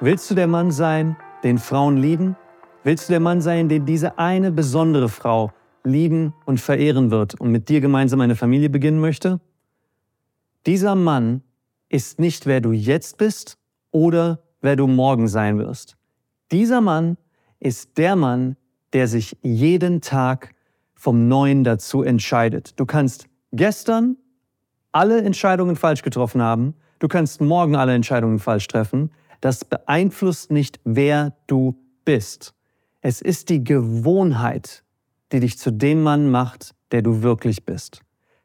Willst du der Mann sein, den Frauen lieben? Willst du der Mann sein, den diese eine besondere Frau lieben und verehren wird und mit dir gemeinsam eine Familie beginnen möchte? Dieser Mann ist nicht, wer du jetzt bist oder wer du morgen sein wirst. Dieser Mann ist der Mann, der sich jeden Tag vom Neuen dazu entscheidet. Du kannst gestern alle Entscheidungen falsch getroffen haben, du kannst morgen alle Entscheidungen falsch treffen, das beeinflusst nicht, wer du bist. Es ist die Gewohnheit, die dich zu dem Mann macht, der du wirklich bist.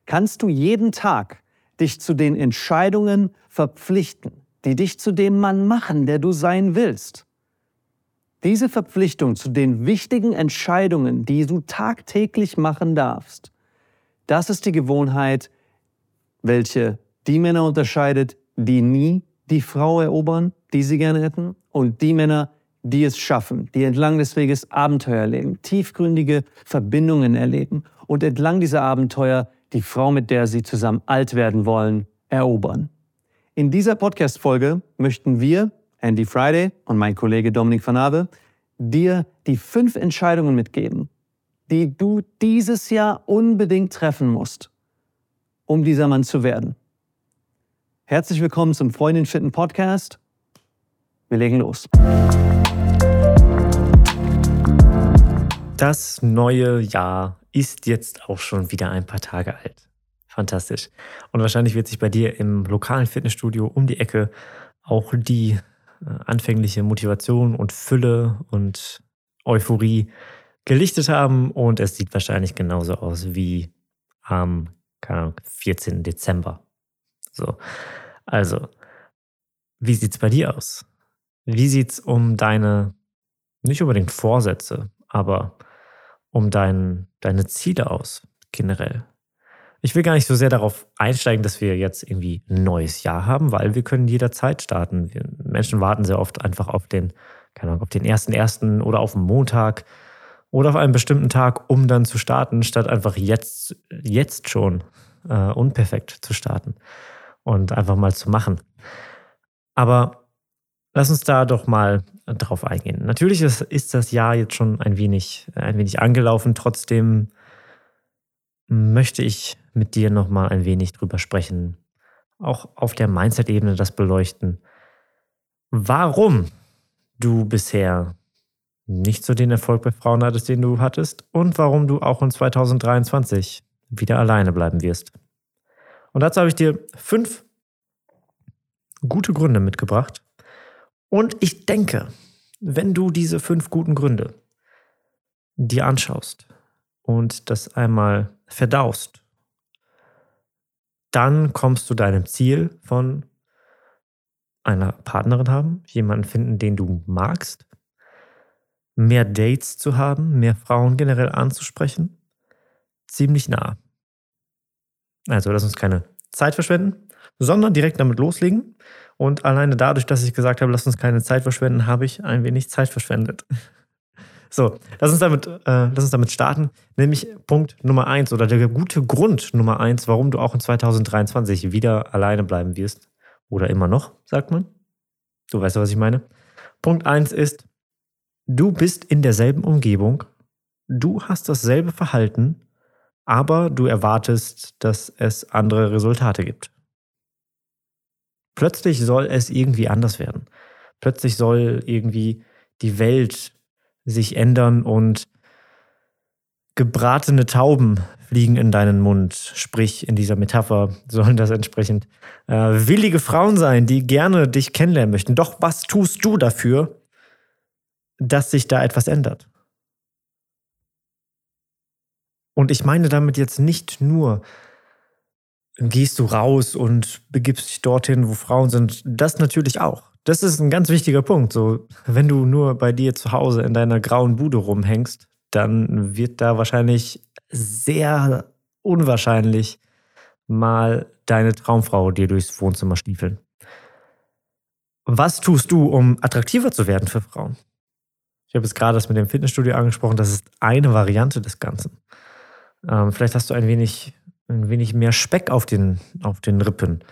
Kannst du jeden Tag dich zu den Entscheidungen verpflichten, die dich zu dem Mann machen, der du sein willst? Diese Verpflichtung zu den wichtigen Entscheidungen, die du tagtäglich machen darfst, das ist die Gewohnheit, welche die Männer unterscheidet, die nie die Frau erobern, die sie gerne hätten, und die Männer, die es schaffen, die entlang des Weges Abenteuer erleben, tiefgründige Verbindungen erleben und entlang dieser Abenteuer die Frau, mit der sie zusammen alt werden wollen, erobern. In dieser Podcast-Folge möchten wir, Andy Friday und mein Kollege Dominik van Ave, dir die fünf Entscheidungen mitgeben, die du dieses Jahr unbedingt treffen musst, um dieser Mann zu werden. Herzlich willkommen zum Freundin Fitten Podcast. Wir legen los. Das neue Jahr ist jetzt auch schon wieder ein paar Tage alt. Fantastisch. Und wahrscheinlich wird sich bei dir im lokalen Fitnessstudio um die Ecke auch die äh, anfängliche Motivation und Fülle und Euphorie gelichtet haben. Und es sieht wahrscheinlich genauso aus wie am keine Ahnung, 14. Dezember. So. Also, wie sieht's bei dir aus? Wie sieht's um deine, nicht unbedingt Vorsätze, aber um dein, deine Ziele aus, generell? Ich will gar nicht so sehr darauf einsteigen, dass wir jetzt irgendwie ein neues Jahr haben, weil wir können jederzeit starten. Wir, Menschen warten sehr oft einfach auf den, keine Ahnung, auf den ersten ersten oder auf den Montag oder auf einen bestimmten Tag, um dann zu starten, statt einfach jetzt, jetzt schon äh, unperfekt zu starten und einfach mal zu machen. Aber lass uns da doch mal drauf eingehen. Natürlich ist, ist das Jahr jetzt schon ein wenig, ein wenig angelaufen. Trotzdem möchte ich mit dir noch mal ein wenig drüber sprechen, auch auf der Mindset-Ebene das beleuchten. Warum du bisher nicht so den Erfolg bei Frauen hattest, den du hattest und warum du auch in 2023 wieder alleine bleiben wirst. Und dazu habe ich dir fünf gute Gründe mitgebracht. Und ich denke, wenn du diese fünf guten Gründe dir anschaust und das einmal verdaust, dann kommst du deinem Ziel von einer Partnerin haben, jemanden finden, den du magst, mehr Dates zu haben, mehr Frauen generell anzusprechen, ziemlich nah. Also lass uns keine Zeit verschwenden, sondern direkt damit loslegen. Und alleine dadurch, dass ich gesagt habe, lass uns keine Zeit verschwenden, habe ich ein wenig Zeit verschwendet. So, lass uns damit, äh, lass uns damit starten. Nämlich Punkt Nummer eins oder der gute Grund Nummer eins, warum du auch in 2023 wieder alleine bleiben wirst. Oder immer noch, sagt man. Du weißt, was ich meine. Punkt eins ist, du bist in derselben Umgebung, du hast dasselbe Verhalten, aber du erwartest, dass es andere Resultate gibt. Plötzlich soll es irgendwie anders werden. Plötzlich soll irgendwie die Welt sich ändern und gebratene Tauben fliegen in deinen Mund. Sprich, in dieser Metapher sollen das entsprechend äh, willige Frauen sein, die gerne dich kennenlernen möchten. Doch was tust du dafür, dass sich da etwas ändert? Und ich meine damit jetzt nicht nur, gehst du raus und begibst dich dorthin, wo Frauen sind. Das natürlich auch. Das ist ein ganz wichtiger Punkt. So, wenn du nur bei dir zu Hause in deiner grauen Bude rumhängst, dann wird da wahrscheinlich sehr unwahrscheinlich mal deine Traumfrau dir durchs Wohnzimmer stiefeln. Was tust du, um attraktiver zu werden für Frauen? Ich habe jetzt gerade das mit dem Fitnessstudio angesprochen. Das ist eine Variante des Ganzen. Ähm, vielleicht hast du ein wenig, ein wenig mehr Speck auf den, auf den Rippen.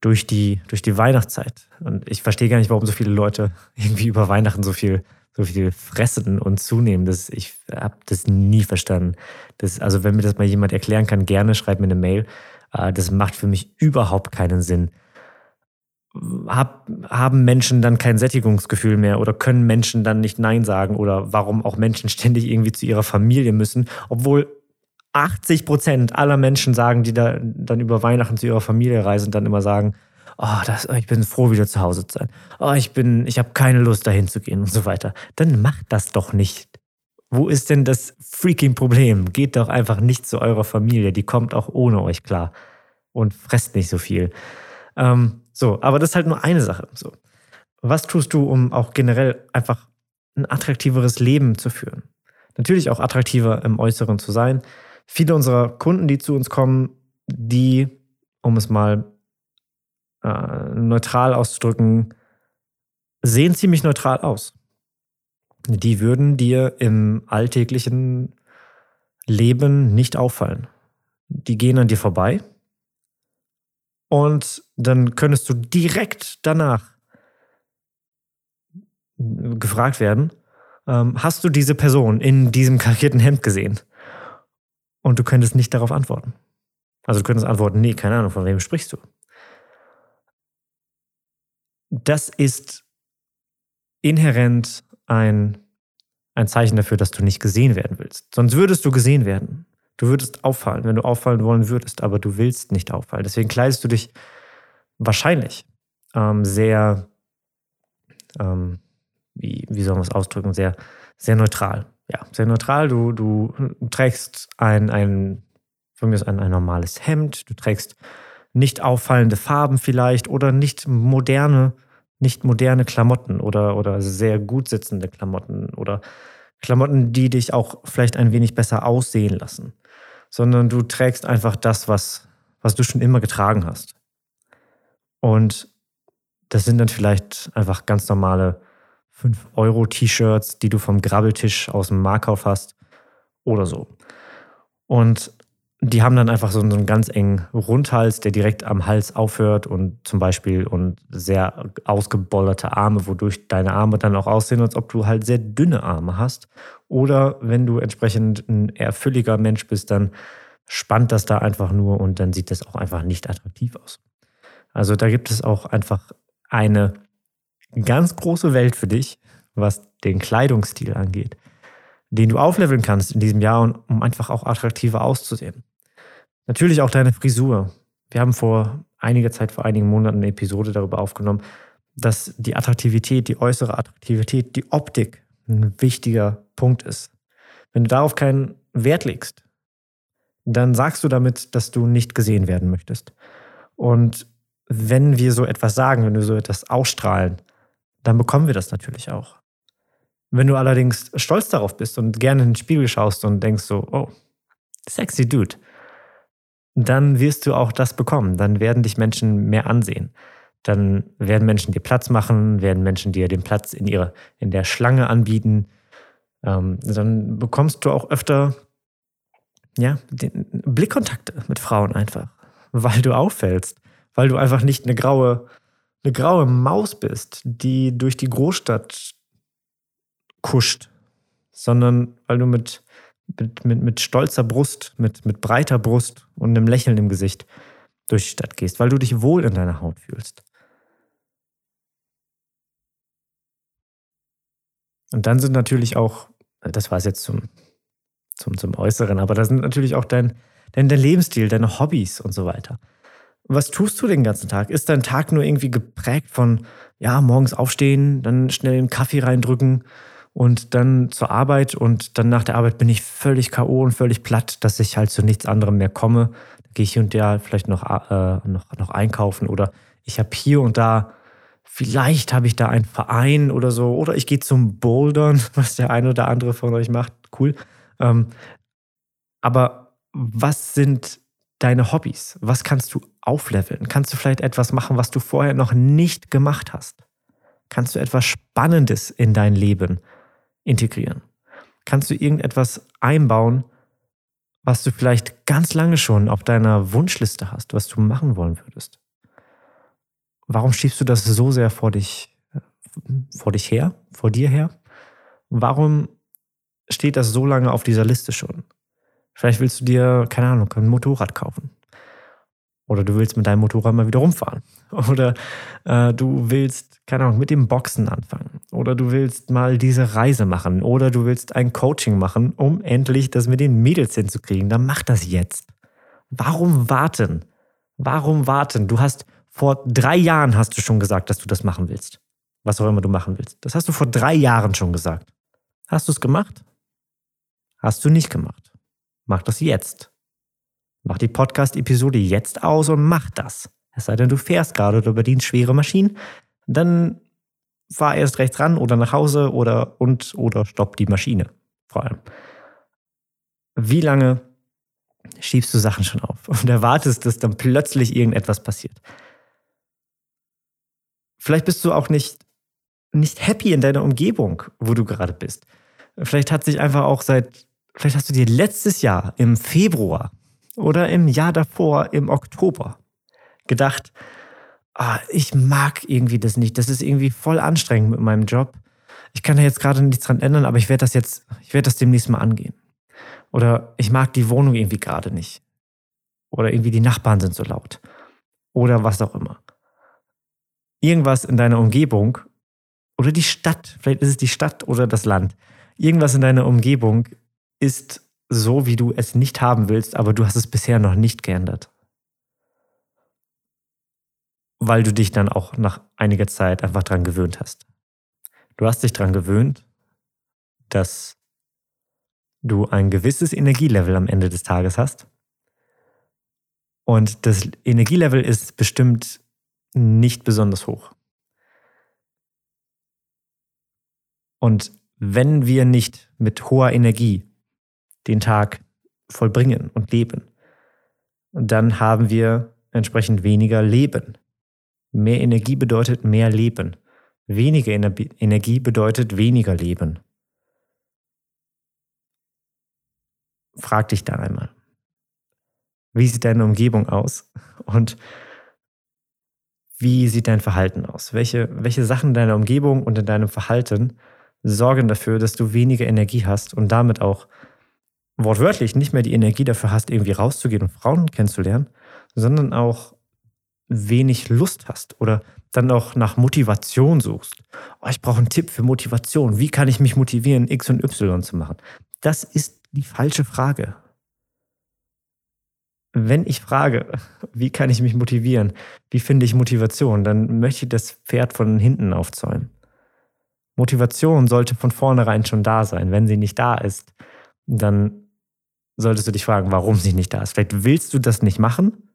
durch die, durch die Weihnachtszeit. Und ich verstehe gar nicht, warum so viele Leute irgendwie über Weihnachten so viel, so viel fressen und zunehmen. Das, ich habe das nie verstanden. Das, also, wenn mir das mal jemand erklären kann, gerne schreibt mir eine Mail. Äh, das macht für mich überhaupt keinen Sinn. Hab, haben Menschen dann kein Sättigungsgefühl mehr oder können Menschen dann nicht Nein sagen oder warum auch Menschen ständig irgendwie zu ihrer Familie müssen, obwohl 80 Prozent aller Menschen sagen, die da dann über Weihnachten zu ihrer Familie reisen, dann immer sagen, oh, das, ich bin froh, wieder zu Hause zu sein. Oh, ich bin, ich habe keine Lust, dahin zu gehen und so weiter. Dann macht das doch nicht. Wo ist denn das freaking Problem? Geht doch einfach nicht zu eurer Familie. Die kommt auch ohne euch klar. Und fresst nicht so viel. Ähm, so, aber das ist halt nur eine Sache. So. Was tust du, um auch generell einfach ein attraktiveres Leben zu führen? Natürlich auch attraktiver im Äußeren zu sein, viele unserer Kunden, die zu uns kommen, die, um es mal äh, neutral auszudrücken, sehen ziemlich neutral aus. Die würden dir im alltäglichen Leben nicht auffallen. Die gehen an dir vorbei und dann könntest du direkt danach gefragt werden, ähm, hast du diese Person in diesem karierten Hemd gesehen? Und du könntest nicht darauf antworten. Also du könntest antworten, nee, keine Ahnung, von wem sprichst du? Das ist inhärent ein, ein Zeichen dafür, dass du nicht gesehen werden willst. Sonst würdest du gesehen werden. Du würdest auffallen, wenn du auffallen wollen würdest, aber du willst nicht auffallen. Deswegen kleidest du dich wahrscheinlich ähm, sehr, ähm, wie, wie soll man es ausdrücken, sehr, sehr neutral ja, sehr neutral. Du, du trägst ein, ein, von mir ein, ein normales Hemd, du trägst nicht auffallende Farben vielleicht oder nicht moderne, nicht moderne Klamotten oder, oder sehr gut sitzende Klamotten oder Klamotten, die dich auch vielleicht ein wenig besser aussehen lassen, sondern du trägst einfach das, was, was du schon immer getragen hast. Und das sind dann vielleicht einfach ganz normale 5-Euro-T-Shirts, die du vom Grabbeltisch aus dem Markauf hast oder so. Und die haben dann einfach so einen ganz engen Rundhals, der direkt am Hals aufhört und zum Beispiel und sehr ausgebollerte Arme, wodurch deine Arme dann auch aussehen, als ob du halt sehr dünne Arme hast. Oder wenn du entsprechend ein eher fülliger Mensch bist, dann spannt das da einfach nur und dann sieht das auch einfach nicht attraktiv aus. Also da gibt es auch einfach eine ganz große Welt für dich, was den Kleidungsstil angeht, den du aufleveln kannst in diesem Jahr, um einfach auch attraktiver auszusehen. Natürlich auch deine Frisur. Wir haben vor einiger Zeit, vor einigen Monaten eine Episode darüber aufgenommen, dass die Attraktivität, die äußere Attraktivität, die Optik ein wichtiger Punkt ist. Wenn du darauf keinen Wert legst, dann sagst du damit, dass du nicht gesehen werden möchtest. Und wenn wir so etwas sagen, wenn wir so etwas ausstrahlen, dann bekommen wir das natürlich auch. Wenn du allerdings stolz darauf bist und gerne in den Spiegel schaust und denkst so, oh, sexy Dude, dann wirst du auch das bekommen. Dann werden dich Menschen mehr ansehen. Dann werden Menschen dir Platz machen, werden Menschen dir den Platz in, ihre, in der Schlange anbieten. Ähm, dann bekommst du auch öfter ja, Blickkontakte mit Frauen einfach, weil du auffällst, weil du einfach nicht eine graue eine graue Maus bist, die durch die Großstadt kuscht, sondern weil du mit, mit, mit, mit stolzer Brust, mit, mit breiter Brust und einem Lächeln im Gesicht durch die Stadt gehst, weil du dich wohl in deiner Haut fühlst. Und dann sind natürlich auch, das war es jetzt zum, zum, zum Äußeren, aber da sind natürlich auch dein, dein, dein Lebensstil, deine Hobbys und so weiter. Was tust du den ganzen Tag? Ist dein Tag nur irgendwie geprägt von, ja, morgens aufstehen, dann schnell einen Kaffee reindrücken und dann zur Arbeit und dann nach der Arbeit bin ich völlig K.O. und völlig platt, dass ich halt zu nichts anderem mehr komme. Da gehe ich hier und da vielleicht noch, äh, noch, noch einkaufen oder ich habe hier und da, vielleicht habe ich da einen Verein oder so oder ich gehe zum Bouldern, was der eine oder andere von euch macht. Cool. Ähm, aber was sind deine Hobbys? Was kannst du aufleveln? Kannst du vielleicht etwas machen, was du vorher noch nicht gemacht hast? Kannst du etwas Spannendes in dein Leben integrieren? Kannst du irgendetwas einbauen, was du vielleicht ganz lange schon auf deiner Wunschliste hast, was du machen wollen würdest? warum schiebst du das so sehr vor dich, vor dich her, vor dir her? Warum steht das so lange auf dieser Liste schon? Vielleicht willst du dir, keine Ahnung, ein Motorrad kaufen. Oder du willst mit deinem Motorrad mal wieder rumfahren. Oder äh, du willst, keine Ahnung, mit dem Boxen anfangen. Oder du willst mal diese Reise machen. Oder du willst ein Coaching machen, um endlich das mit den Mädels hinzukriegen. Dann mach das jetzt. Warum warten? Warum warten? Du hast vor drei Jahren hast du schon gesagt, dass du das machen willst. Was auch immer du machen willst. Das hast du vor drei Jahren schon gesagt. Hast du es gemacht? Hast du nicht gemacht. Mach das jetzt. Mach die Podcast-Episode jetzt aus und mach das. Es sei denn, du fährst gerade oder bedienst schwere Maschinen, dann fahr erst rechts ran oder nach Hause oder und oder stopp die Maschine. Vor allem. Wie lange schiebst du Sachen schon auf und erwartest, dass dann plötzlich irgendetwas passiert? Vielleicht bist du auch nicht, nicht happy in deiner Umgebung, wo du gerade bist. Vielleicht hat sich einfach auch seit, vielleicht hast du dir letztes Jahr im Februar oder im Jahr davor, im Oktober, gedacht, ah, ich mag irgendwie das nicht. Das ist irgendwie voll anstrengend mit meinem Job. Ich kann da jetzt gerade nichts dran ändern, aber ich werde das jetzt, ich werde das demnächst mal angehen. Oder ich mag die Wohnung irgendwie gerade nicht. Oder irgendwie die Nachbarn sind so laut. Oder was auch immer. Irgendwas in deiner Umgebung oder die Stadt, vielleicht ist es die Stadt oder das Land. Irgendwas in deiner Umgebung ist so, wie du es nicht haben willst, aber du hast es bisher noch nicht geändert. Weil du dich dann auch nach einiger Zeit einfach dran gewöhnt hast. Du hast dich dran gewöhnt, dass du ein gewisses Energielevel am Ende des Tages hast. Und das Energielevel ist bestimmt nicht besonders hoch. Und wenn wir nicht mit hoher Energie den Tag vollbringen und leben. Und dann haben wir entsprechend weniger Leben. Mehr Energie bedeutet mehr Leben. Weniger Energie bedeutet weniger Leben. Frag dich dann einmal, wie sieht deine Umgebung aus und wie sieht dein Verhalten aus? Welche, welche Sachen in deiner Umgebung und in deinem Verhalten sorgen dafür, dass du weniger Energie hast und damit auch wortwörtlich nicht mehr die Energie dafür hast, irgendwie rauszugehen und Frauen kennenzulernen, sondern auch wenig Lust hast oder dann auch nach Motivation suchst. Oh, ich brauche einen Tipp für Motivation. Wie kann ich mich motivieren, X und Y zu machen? Das ist die falsche Frage. Wenn ich frage, wie kann ich mich motivieren, wie finde ich Motivation, dann möchte ich das Pferd von hinten aufzäumen. Motivation sollte von vornherein schon da sein. Wenn sie nicht da ist, dann solltest du dich fragen, warum sie nicht da ist. Vielleicht willst du das nicht machen.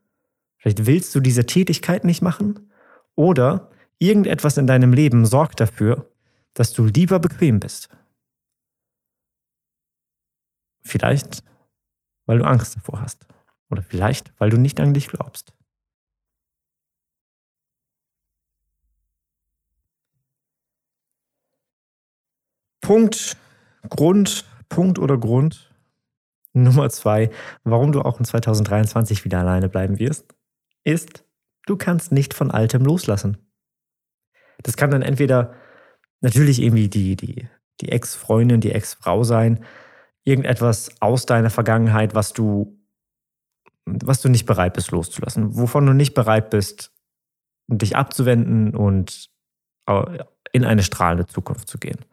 Vielleicht willst du diese Tätigkeit nicht machen. Oder irgendetwas in deinem Leben sorgt dafür, dass du lieber bequem bist. Vielleicht, weil du Angst davor hast. Oder vielleicht, weil du nicht an dich glaubst. Punkt, Grund, Punkt oder Grund Nummer zwei, warum du auch in 2023 wieder alleine bleiben wirst, ist, du kannst nicht von Altem loslassen. Das kann dann entweder natürlich irgendwie die, die, die Ex-Freundin, die Ex-Frau sein, irgendetwas aus deiner Vergangenheit, was du, was du nicht bereit bist loszulassen, wovon du nicht bereit bist, dich abzuwenden und in eine strahlende Zukunft zu gehen.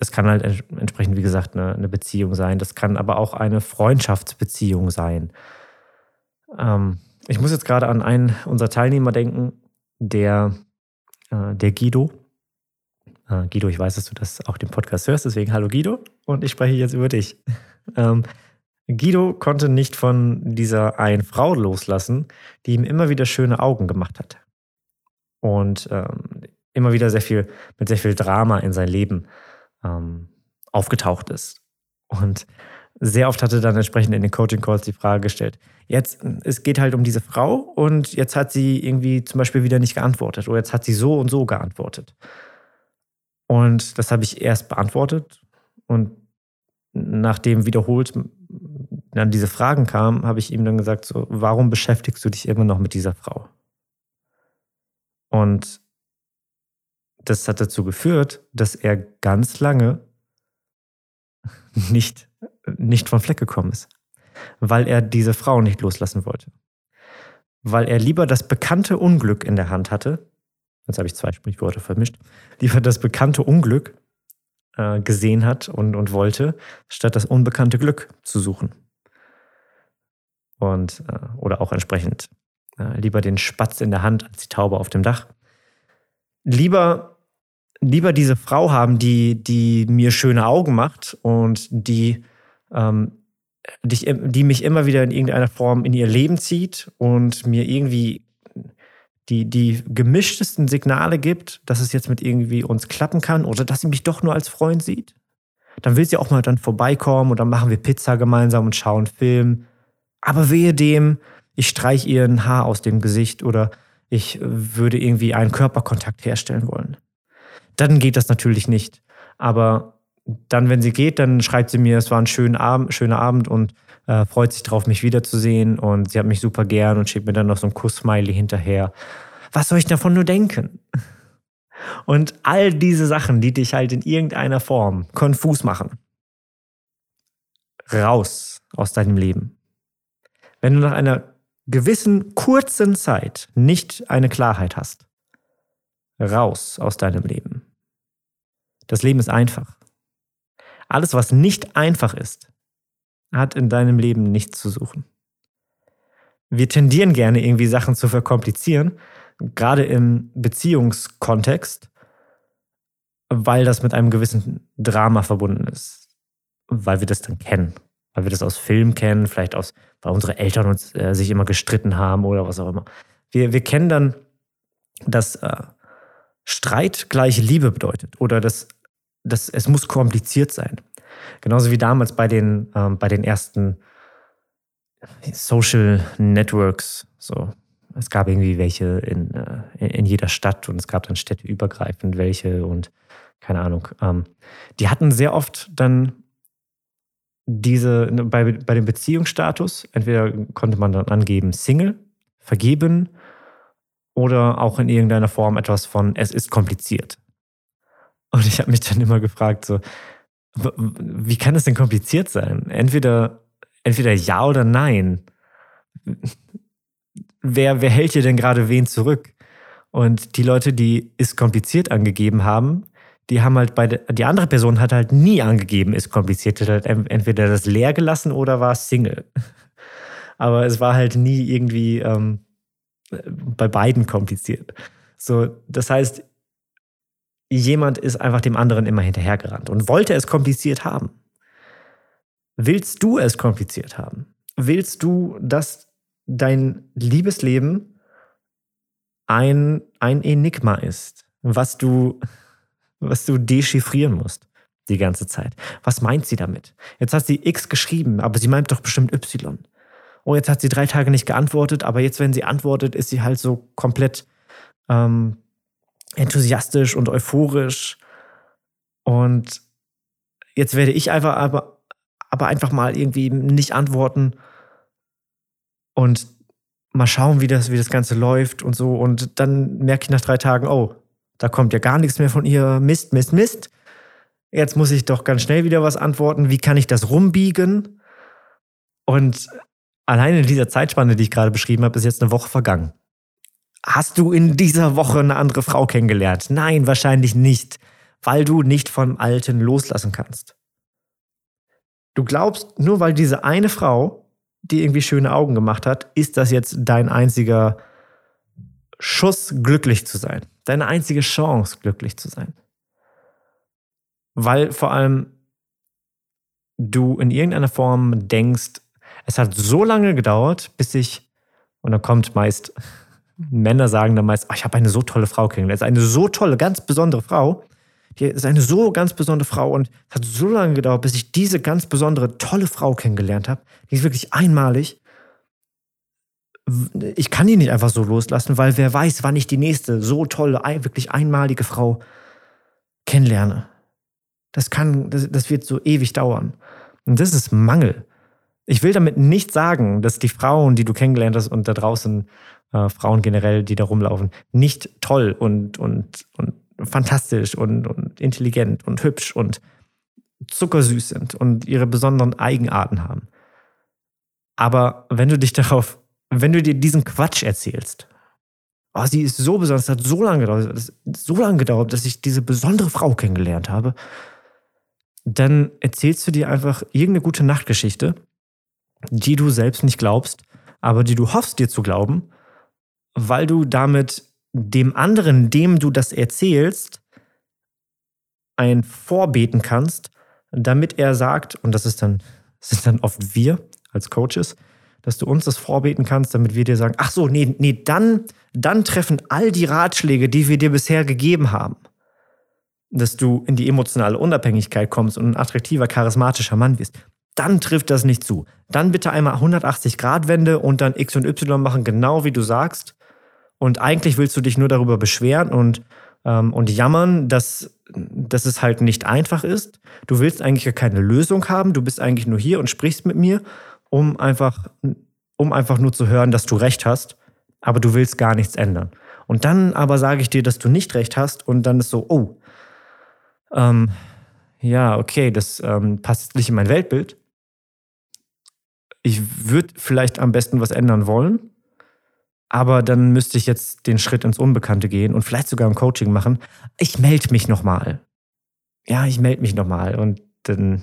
Das kann halt entsprechend, wie gesagt, eine, eine Beziehung sein. Das kann aber auch eine Freundschaftsbeziehung sein. Ähm, ich muss jetzt gerade an einen unserer Teilnehmer denken, der, äh, der Guido. Äh, Guido, ich weiß, dass du das auch den Podcast hörst, deswegen hallo Guido und ich spreche jetzt über dich. Ähm, Guido konnte nicht von dieser einen Frau loslassen, die ihm immer wieder schöne Augen gemacht hat. Und ähm, immer wieder sehr viel, mit sehr viel Drama in sein Leben ähm, aufgetaucht ist. Und sehr oft hatte dann entsprechend in den Coaching Calls die Frage gestellt, jetzt, es geht halt um diese Frau und jetzt hat sie irgendwie zum Beispiel wieder nicht geantwortet oder jetzt hat sie so und so geantwortet. Und das habe ich erst beantwortet und nachdem wiederholt dann diese Fragen kamen, habe ich ihm dann gesagt, so, warum beschäftigst du dich immer noch mit dieser Frau? Und das hat dazu geführt, dass er ganz lange nicht, nicht vom Fleck gekommen ist, weil er diese Frau nicht loslassen wollte. Weil er lieber das bekannte Unglück in der Hand hatte, jetzt habe ich zwei Sprichworte vermischt, lieber das bekannte Unglück äh, gesehen hat und, und wollte, statt das unbekannte Glück zu suchen. Und, äh, oder auch entsprechend äh, lieber den Spatz in der Hand als die Taube auf dem Dach. Lieber lieber diese Frau haben, die, die mir schöne Augen macht und die, ähm, die, die mich immer wieder in irgendeiner Form in ihr Leben zieht und mir irgendwie die, die gemischtesten Signale gibt, dass es jetzt mit irgendwie uns klappen kann oder dass sie mich doch nur als Freund sieht. Dann will sie auch mal dann vorbeikommen und dann machen wir Pizza gemeinsam und schauen Film. Aber wehe dem, ich streich ihr ein Haar aus dem Gesicht oder ich würde irgendwie einen Körperkontakt herstellen wollen dann geht das natürlich nicht. Aber dann, wenn sie geht, dann schreibt sie mir, es war ein schöner Abend, schöner Abend und äh, freut sich darauf, mich wiederzusehen. Und sie hat mich super gern und schickt mir dann noch so ein Kuss-Smiley hinterher. Was soll ich davon nur denken? Und all diese Sachen, die dich halt in irgendeiner Form konfus machen, raus aus deinem Leben. Wenn du nach einer gewissen kurzen Zeit nicht eine Klarheit hast, raus aus deinem Leben. Das Leben ist einfach. Alles, was nicht einfach ist, hat in deinem Leben nichts zu suchen. Wir tendieren gerne irgendwie Sachen zu verkomplizieren, gerade im Beziehungskontext, weil das mit einem gewissen Drama verbunden ist. Weil wir das dann kennen. Weil wir das aus Filmen kennen, vielleicht aus, weil unsere Eltern uns äh, sich immer gestritten haben oder was auch immer. Wir, wir kennen dann, dass äh, Streit gleich Liebe bedeutet oder dass das, es muss kompliziert sein. Genauso wie damals bei den, ähm, bei den ersten Social Networks. So. Es gab irgendwie welche in, äh, in jeder Stadt und es gab dann städteübergreifend welche und keine Ahnung. Ähm, die hatten sehr oft dann diese, ne, bei, bei dem Beziehungsstatus, entweder konnte man dann angeben Single, vergeben oder auch in irgendeiner Form etwas von es ist kompliziert. Und ich habe mich dann immer gefragt, so, wie kann das denn kompliziert sein? Entweder, entweder ja oder nein. Wer, wer hält hier denn gerade wen zurück? Und die Leute, die ist kompliziert angegeben haben, die haben halt bei der, die andere Person hat halt nie angegeben, ist kompliziert. Hat halt entweder das leer gelassen oder war Single. Aber es war halt nie irgendwie ähm, bei beiden kompliziert. So, das heißt, jemand ist einfach dem anderen immer hinterhergerannt und wollte es kompliziert haben. Willst du es kompliziert haben? Willst du, dass dein Liebesleben ein, ein Enigma ist, was du, was du dechiffrieren musst die ganze Zeit? Was meint sie damit? Jetzt hat sie X geschrieben, aber sie meint doch bestimmt Y. Oh, jetzt hat sie drei Tage nicht geantwortet, aber jetzt, wenn sie antwortet, ist sie halt so komplett ähm, enthusiastisch und euphorisch. Und jetzt werde ich einfach aber, aber einfach mal irgendwie nicht antworten und mal schauen, wie das, wie das Ganze läuft und so. Und dann merke ich nach drei Tagen, oh, da kommt ja gar nichts mehr von ihr. Mist, Mist, Mist. Jetzt muss ich doch ganz schnell wieder was antworten. Wie kann ich das rumbiegen? Und alleine in dieser Zeitspanne, die ich gerade beschrieben habe, ist jetzt eine Woche vergangen. Hast du in dieser Woche eine andere Frau kennengelernt? Nein, wahrscheinlich nicht, weil du nicht vom Alten loslassen kannst. Du glaubst, nur weil diese eine Frau dir irgendwie schöne Augen gemacht hat, ist das jetzt dein einziger Schuss, glücklich zu sein. Deine einzige Chance, glücklich zu sein. Weil vor allem du in irgendeiner Form denkst, es hat so lange gedauert, bis ich, und dann kommt meist Männer sagen dann meist, oh, ich habe eine so tolle Frau kennengelernt. eine so tolle, ganz besondere Frau. Die ist eine so ganz besondere Frau und es hat so lange gedauert, bis ich diese ganz besondere, tolle Frau kennengelernt habe. Die ist wirklich einmalig. Ich kann die nicht einfach so loslassen, weil wer weiß, wann ich die nächste so tolle, wirklich einmalige Frau kennenlerne. Das kann, das, das wird so ewig dauern. Und das ist Mangel. Ich will damit nicht sagen, dass die Frauen, die du kennengelernt hast und da draußen äh, Frauen generell, die da rumlaufen, nicht toll und, und, und fantastisch und, und intelligent und hübsch und zuckersüß sind und ihre besonderen Eigenarten haben. Aber wenn du dich darauf, wenn du dir diesen Quatsch erzählst, oh, sie ist so besonders, es hat so lange gedauert, so lange gedauert, dass ich diese besondere Frau kennengelernt habe, dann erzählst du dir einfach irgendeine gute Nachtgeschichte, die du selbst nicht glaubst, aber die du hoffst dir zu glauben, weil du damit dem anderen, dem du das erzählst, ein Vorbeten kannst, damit er sagt, und das ist dann, das sind dann oft wir als Coaches, dass du uns das vorbeten kannst, damit wir dir sagen, ach so, nee, nee, dann, dann treffen all die Ratschläge, die wir dir bisher gegeben haben, dass du in die emotionale Unabhängigkeit kommst und ein attraktiver, charismatischer Mann wirst, dann trifft das nicht zu. Dann bitte einmal 180 Grad Wende und dann X und Y machen, genau wie du sagst. Und eigentlich willst du dich nur darüber beschweren und, ähm, und jammern, dass, dass es halt nicht einfach ist. Du willst eigentlich keine Lösung haben. Du bist eigentlich nur hier und sprichst mit mir um einfach, um einfach nur zu hören, dass du recht hast, aber du willst gar nichts ändern. Und dann aber sage ich dir, dass du nicht recht hast und dann ist so, oh, ähm, ja, okay, das ähm, passt nicht in mein Weltbild. Ich würde vielleicht am besten was ändern wollen, aber dann müsste ich jetzt den Schritt ins Unbekannte gehen und vielleicht sogar ein Coaching machen. Ich melde mich nochmal. Ja, ich melde mich nochmal und dann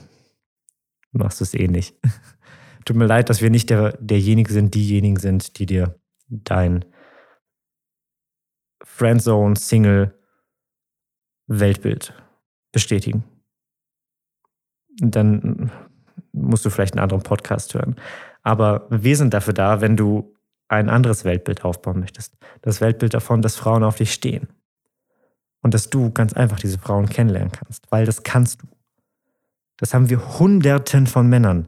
machst du es eh nicht. Tut mir leid, dass wir nicht der, derjenige sind, diejenigen sind, die dir dein Friendzone, Single, Weltbild bestätigen. Dann musst du vielleicht einen anderen Podcast hören. Aber wir sind dafür da, wenn du ein anderes Weltbild aufbauen möchtest. Das Weltbild davon, dass Frauen auf dich stehen. Und dass du ganz einfach diese Frauen kennenlernen kannst, weil das kannst du. Das haben wir Hunderten von Männern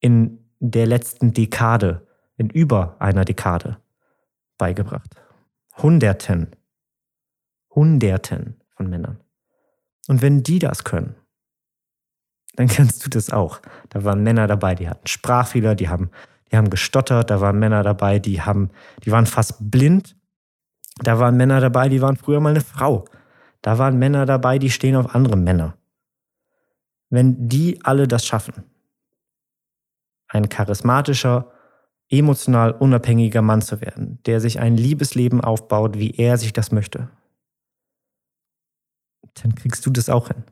in der letzten Dekade, in über einer Dekade beigebracht. Hunderten, Hunderten von Männern. Und wenn die das können, dann kannst du das auch. Da waren Männer dabei, die hatten Sprachfehler, die haben, die haben gestottert, da waren Männer dabei, die haben, die waren fast blind. Da waren Männer dabei, die waren früher mal eine Frau. Da waren Männer dabei, die stehen auf andere Männer. Wenn die alle das schaffen, ein charismatischer, emotional unabhängiger Mann zu werden, der sich ein Liebesleben aufbaut, wie er sich das möchte, dann kriegst du das auch hin.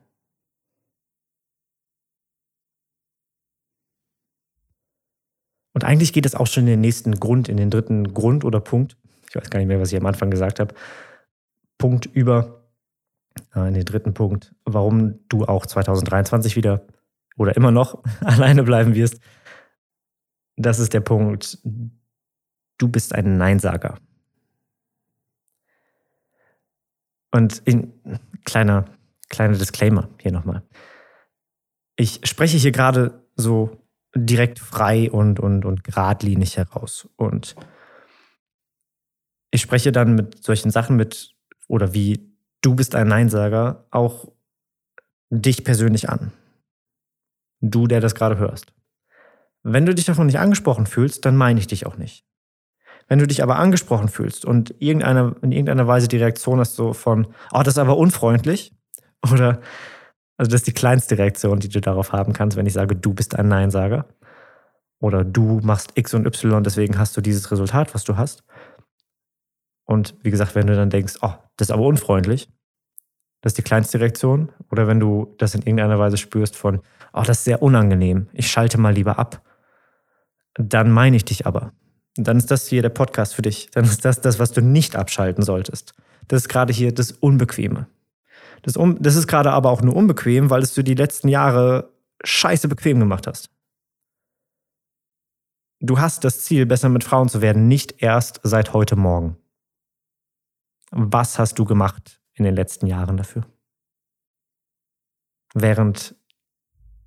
Und eigentlich geht es auch schon in den nächsten Grund, in den dritten Grund oder Punkt. Ich weiß gar nicht mehr, was ich am Anfang gesagt habe. Punkt über, äh, in den dritten Punkt, warum du auch 2023 wieder oder immer noch alleine bleiben wirst das ist der Punkt. Du bist ein Neinsager. Und in, kleiner, kleiner Disclaimer hier nochmal. Ich spreche hier gerade so direkt frei und, und, und geradlinig heraus. Und ich spreche dann mit solchen Sachen mit, oder wie du bist ein Neinsager, auch dich persönlich an. Du, der das gerade hörst. Wenn du dich davon nicht angesprochen fühlst, dann meine ich dich auch nicht. Wenn du dich aber angesprochen fühlst und irgendeine, in irgendeiner Weise die Reaktion hast so von, oh, das ist aber unfreundlich, oder, also das ist die kleinste Reaktion, die du darauf haben kannst, wenn ich sage, du bist ein Neinsager. Oder du machst X und Y, deswegen hast du dieses Resultat, was du hast. Und wie gesagt, wenn du dann denkst, oh, das ist aber unfreundlich, das ist die kleinste Reaktion. Oder wenn du das in irgendeiner Weise spürst von, oh, das ist sehr unangenehm, ich schalte mal lieber ab dann meine ich dich aber. Dann ist das hier der Podcast für dich. Dann ist das das, was du nicht abschalten solltest. Das ist gerade hier das Unbequeme. Das, um, das ist gerade aber auch nur unbequem, weil es du die letzten Jahre scheiße bequem gemacht hast. Du hast das Ziel, besser mit Frauen zu werden, nicht erst seit heute Morgen. Was hast du gemacht in den letzten Jahren dafür? Während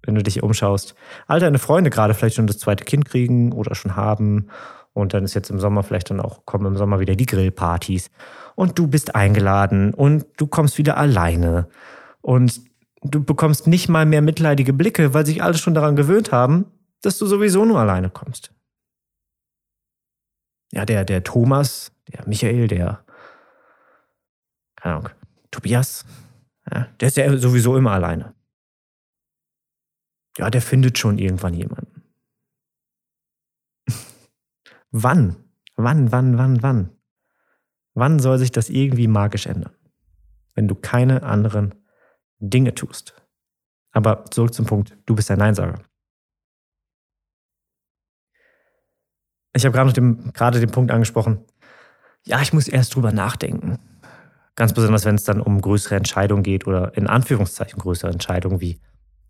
wenn du dich umschaust, all deine Freunde gerade vielleicht schon das zweite Kind kriegen oder schon haben. Und dann ist jetzt im Sommer vielleicht dann auch, kommen im Sommer wieder die Grillpartys. Und du bist eingeladen und du kommst wieder alleine. Und du bekommst nicht mal mehr mitleidige Blicke, weil sich alle schon daran gewöhnt haben, dass du sowieso nur alleine kommst. ja, der, der Thomas, der Michael, der, keine Ahnung, Tobias, ja, der ist ja sowieso immer alleine. Ja, der findet schon irgendwann jemanden. wann? Wann, wann, wann, wann? Wann soll sich das irgendwie magisch ändern? Wenn du keine anderen Dinge tust. Aber zurück zum Punkt, du bist ein Neinsager. Ich habe gerade den, gerade den Punkt angesprochen, ja, ich muss erst drüber nachdenken. Ganz besonders, wenn es dann um größere Entscheidungen geht oder in Anführungszeichen größere Entscheidungen wie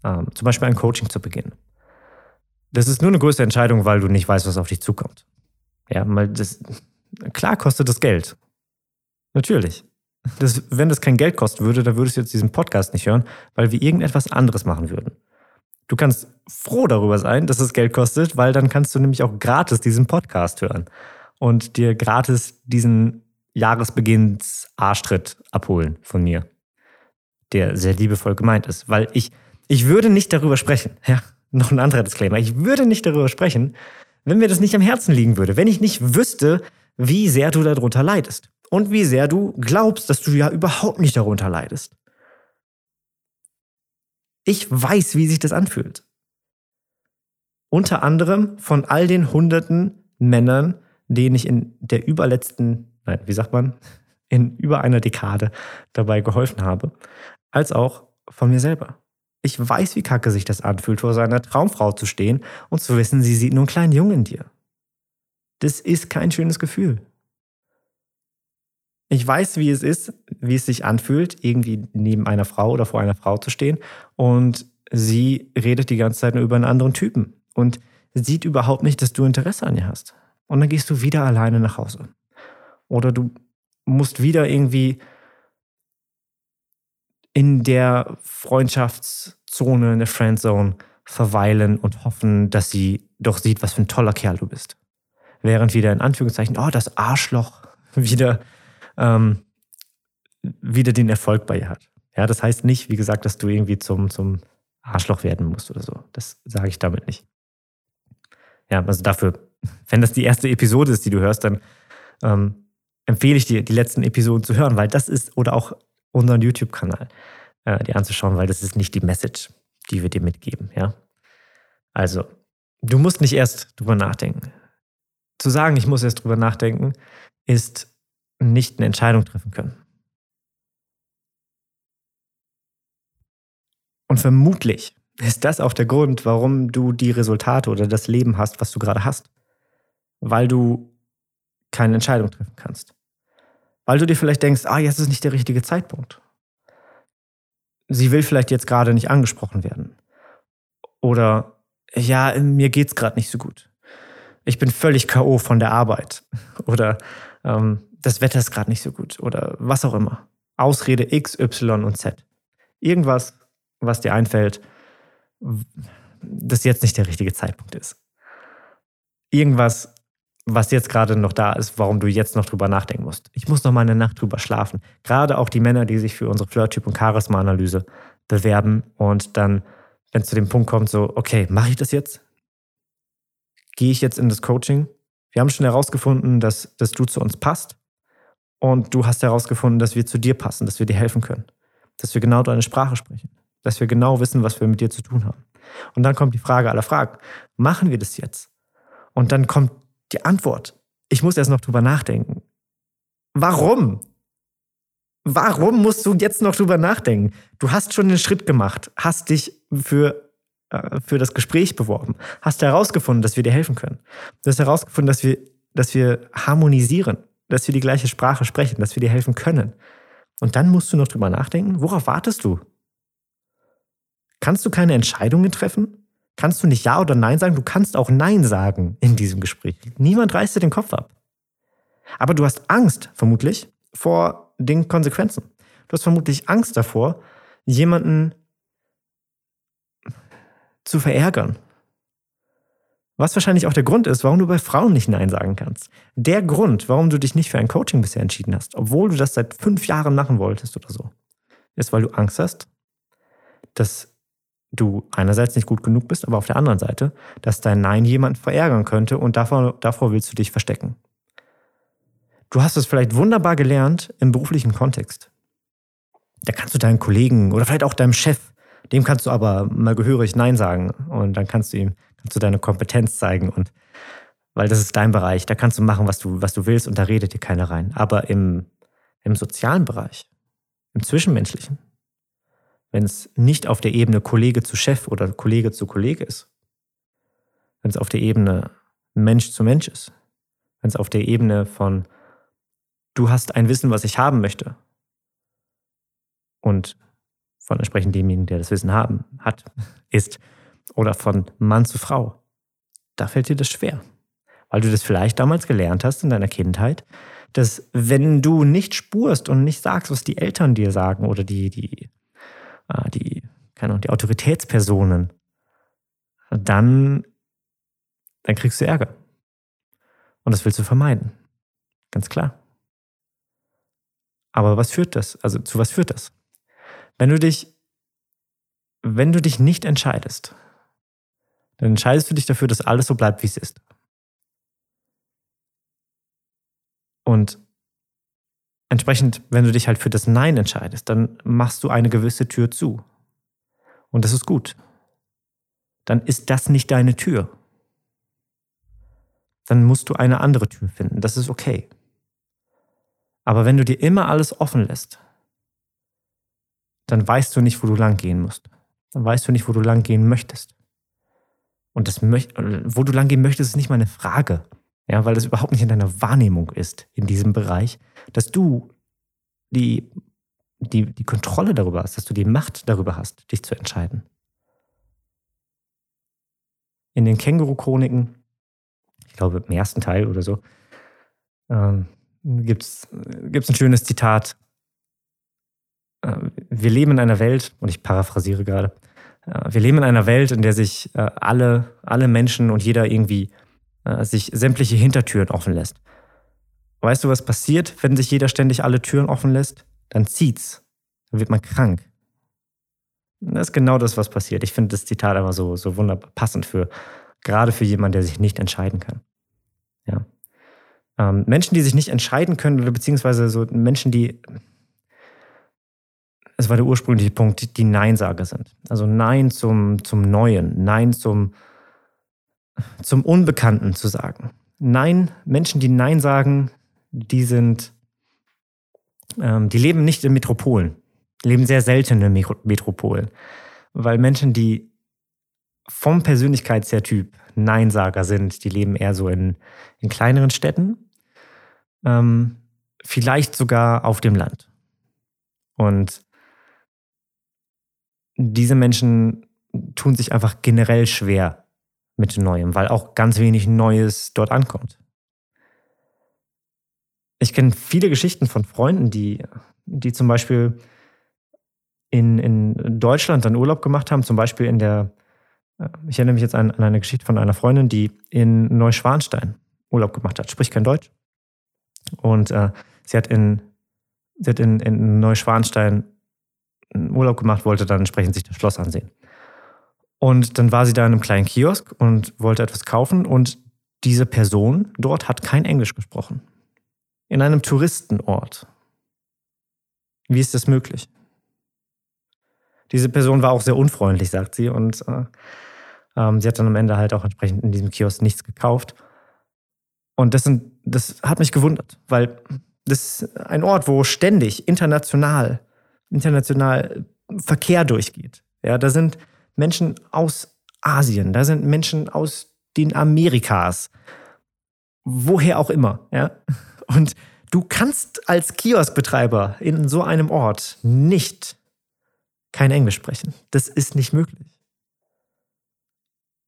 ähm, zum Beispiel ein Coaching zu beginnen. Das ist nur eine größere Entscheidung, weil du nicht weißt, was auf dich zukommt. Ja, weil das, klar kostet das Geld. Natürlich. Das, wenn das kein Geld kosten würde, dann würdest du jetzt diesen Podcast nicht hören, weil wir irgendetwas anderes machen würden. Du kannst froh darüber sein, dass es Geld kostet, weil dann kannst du nämlich auch gratis diesen Podcast hören und dir gratis diesen Jahresbeginns-Arschtritt abholen von mir, der sehr liebevoll gemeint ist, weil ich, ich würde nicht darüber sprechen. Ja, noch ein anderer Disclaimer. Ich würde nicht darüber sprechen, wenn mir das nicht am Herzen liegen würde, wenn ich nicht wüsste, wie sehr du darunter leidest und wie sehr du glaubst, dass du ja überhaupt nicht darunter leidest. Ich weiß, wie sich das anfühlt. Unter anderem von all den hunderten Männern, denen ich in der überletzten nein, wie sagt man, in über einer Dekade dabei geholfen habe, als auch von mir selber. Ich weiß, wie kacke sich das anfühlt, vor seiner Traumfrau zu stehen und zu wissen, sie sieht nur einen kleinen Jungen in dir. Das ist kein schönes Gefühl. Ich weiß, wie es ist, wie es sich anfühlt, irgendwie neben einer Frau oder vor einer Frau zu stehen und sie redet die ganze Zeit nur über einen anderen Typen und sieht überhaupt nicht, dass du Interesse an ihr hast. Und dann gehst du wieder alleine nach Hause. Oder du musst wieder irgendwie in der Freundschaftszone, in der Friendzone verweilen und hoffen, dass sie doch sieht, was für ein toller Kerl du bist. Während wieder in Anführungszeichen, oh, das Arschloch wieder, ähm, wieder den Erfolg bei ihr hat. Ja, das heißt nicht, wie gesagt, dass du irgendwie zum, zum Arschloch werden musst oder so. Das sage ich damit nicht. Ja, also dafür, wenn das die erste Episode ist, die du hörst, dann ähm, empfehle ich dir, die letzten Episoden zu hören, weil das ist, oder auch unseren YouTube-Kanal, äh, dir anzuschauen, weil das ist nicht die Message, die wir dir mitgeben, ja. Also, du musst nicht erst drüber nachdenken. Zu sagen, ich muss erst drüber nachdenken, ist nicht eine Entscheidung treffen können. Und vermutlich ist das auch der Grund, warum du die Resultate oder das Leben hast, was du gerade hast. Weil du keine Entscheidung treffen kannst. Weil du dir vielleicht denkst, ah, jetzt ist nicht der richtige Zeitpunkt. Sie will vielleicht jetzt gerade nicht angesprochen werden. Oder ja, mir geht's gerade nicht so gut. Ich bin völlig K.O. von der Arbeit. Oder ähm, das Wetter ist gerade nicht so gut. Oder was auch immer. Ausrede X, Y und Z. Irgendwas, was dir einfällt, das jetzt nicht der richtige Zeitpunkt ist. Irgendwas, was jetzt gerade noch da ist, warum du jetzt noch drüber nachdenken musst. Ich muss noch mal eine Nacht drüber schlafen. Gerade auch die Männer, die sich für unsere Flirt-Typ- und Charisma-Analyse bewerben und dann, wenn es zu dem Punkt kommt, so, okay, mache ich das jetzt? Gehe ich jetzt in das Coaching? Wir haben schon herausgefunden, dass, dass du zu uns passt und du hast herausgefunden, dass wir zu dir passen, dass wir dir helfen können, dass wir genau deine Sprache sprechen, dass wir genau wissen, was wir mit dir zu tun haben. Und dann kommt die Frage aller Fragen, machen wir das jetzt? Und dann kommt die Antwort. Ich muss erst noch drüber nachdenken. Warum? Warum musst du jetzt noch drüber nachdenken? Du hast schon den Schritt gemacht, hast dich für, äh, für das Gespräch beworben, hast herausgefunden, dass wir dir helfen können. Du hast herausgefunden, dass wir, dass wir harmonisieren, dass wir die gleiche Sprache sprechen, dass wir dir helfen können. Und dann musst du noch drüber nachdenken, worauf wartest du? Kannst du keine Entscheidungen treffen? Kannst du nicht Ja oder Nein sagen. Du kannst auch Nein sagen in diesem Gespräch. Niemand reißt dir den Kopf ab. Aber du hast Angst, vermutlich, vor den Konsequenzen. Du hast vermutlich Angst davor, jemanden zu verärgern. Was wahrscheinlich auch der Grund ist, warum du bei Frauen nicht Nein sagen kannst. Der Grund, warum du dich nicht für ein Coaching bisher entschieden hast, obwohl du das seit fünf Jahren machen wolltest oder so, ist, weil du Angst hast, dass du einerseits nicht gut genug bist, aber auf der anderen Seite, dass dein Nein jemanden verärgern könnte und davor, davor willst du dich verstecken. du hast es vielleicht wunderbar gelernt im beruflichen Kontext. Da kannst du deinen Kollegen oder vielleicht auch deinem Chef, dem kannst du aber mal gehörig Nein sagen und dann kannst du ihm kannst du deine Kompetenz zeigen und weil das ist dein Bereich, da kannst du machen, was du, was du willst und da redet dir keiner rein. Aber im, im sozialen Bereich, im Zwischenmenschlichen, wenn es nicht auf der Ebene Kollege zu Chef oder Kollege zu Kollege ist, wenn es auf der Ebene Mensch zu Mensch ist, wenn es auf der Ebene von du hast ein Wissen, was ich haben möchte. Und von entsprechend demjenigen, der das Wissen haben hat, ist. Oder von Mann zu Frau, da fällt dir das schwer. Weil du das vielleicht damals gelernt hast in deiner Kindheit, dass wenn du nicht spurst und nicht sagst, was die Eltern dir sagen oder die, die, die, keine Ahnung, die Autoritätspersonen, dann, dann kriegst du Ärger. Und das willst du vermeiden. Ganz klar. Aber was führt das? Also zu was führt das? Wenn du dich, wenn du dich nicht entscheidest, dann entscheidest du dich dafür, dass alles so bleibt, wie es ist. Und entsprechend, wenn du dich halt für das Nein entscheidest, dann machst du eine gewisse Tür zu. Und das ist gut. Dann ist das nicht deine Tür. Dann musst du eine andere Tür finden. Das ist okay. Aber wenn du dir immer alles offen lässt, dann weißt du nicht, wo du lang gehen musst. Dann weißt du nicht, wo du lang gehen möchtest. Und das, wo du lang gehen möchtest, ist nicht mal eine Frage. Ja, weil das überhaupt nicht in deiner Wahrnehmung ist in diesem Bereich, dass du die, die, die Kontrolle darüber hast, dass du die Macht darüber hast, dich zu entscheiden. In den Känguru-Chroniken, ich glaube im ersten Teil oder so, ähm, gibt es ein schönes Zitat. Äh, wir leben in einer Welt, und ich paraphrasiere gerade, äh, wir leben in einer Welt, in der sich äh, alle, alle Menschen und jeder irgendwie äh, sich sämtliche Hintertüren offen lässt. Weißt du, was passiert, wenn sich jeder ständig alle Türen offen lässt? Dann zieht's. Dann wird man krank. Das ist genau das, was passiert. Ich finde das Zitat aber so, so wunderbar passend für, gerade für jemanden, der sich nicht entscheiden kann. Ja. Ähm, Menschen, die sich nicht entscheiden können, oder beziehungsweise so Menschen, die, es war der ursprüngliche Punkt, die Neinsager sind. Also Nein zum, zum Neuen, Nein zum, zum Unbekannten zu sagen. Nein, Menschen, die Nein sagen, die sind, ähm, die leben nicht in Metropolen, leben sehr selten in Metropolen. Weil Menschen, die vom Persönlichkeitstyp Neinsager sind, die leben eher so in, in kleineren Städten, ähm, vielleicht sogar auf dem Land. Und diese Menschen tun sich einfach generell schwer mit Neuem, weil auch ganz wenig Neues dort ankommt. Ich kenne viele Geschichten von Freunden, die, die zum Beispiel in, in Deutschland dann Urlaub gemacht haben, zum Beispiel in der, äh, ich erinnere mich jetzt an, an eine Geschichte von einer Freundin, die in Neuschwanstein Urlaub gemacht hat, spricht kein Deutsch. Und äh, sie hat in, sie hat in, in Neuschwanstein Urlaub gemacht, wollte dann entsprechend sich das Schloss ansehen. Und dann war sie da in einem kleinen Kiosk und wollte etwas kaufen und diese Person dort hat kein Englisch gesprochen. In einem Touristenort. Wie ist das möglich? Diese Person war auch sehr unfreundlich, sagt sie, und äh, ähm, sie hat dann am Ende halt auch entsprechend in diesem Kiosk nichts gekauft. Und das, sind, das hat mich gewundert, weil das ist ein Ort, wo ständig international, international Verkehr durchgeht. Ja, da sind Menschen aus Asien, da sind Menschen aus den Amerikas, woher auch immer. Ja? Und du kannst als Kioskbetreiber in so einem Ort nicht kein Englisch sprechen. Das ist nicht möglich.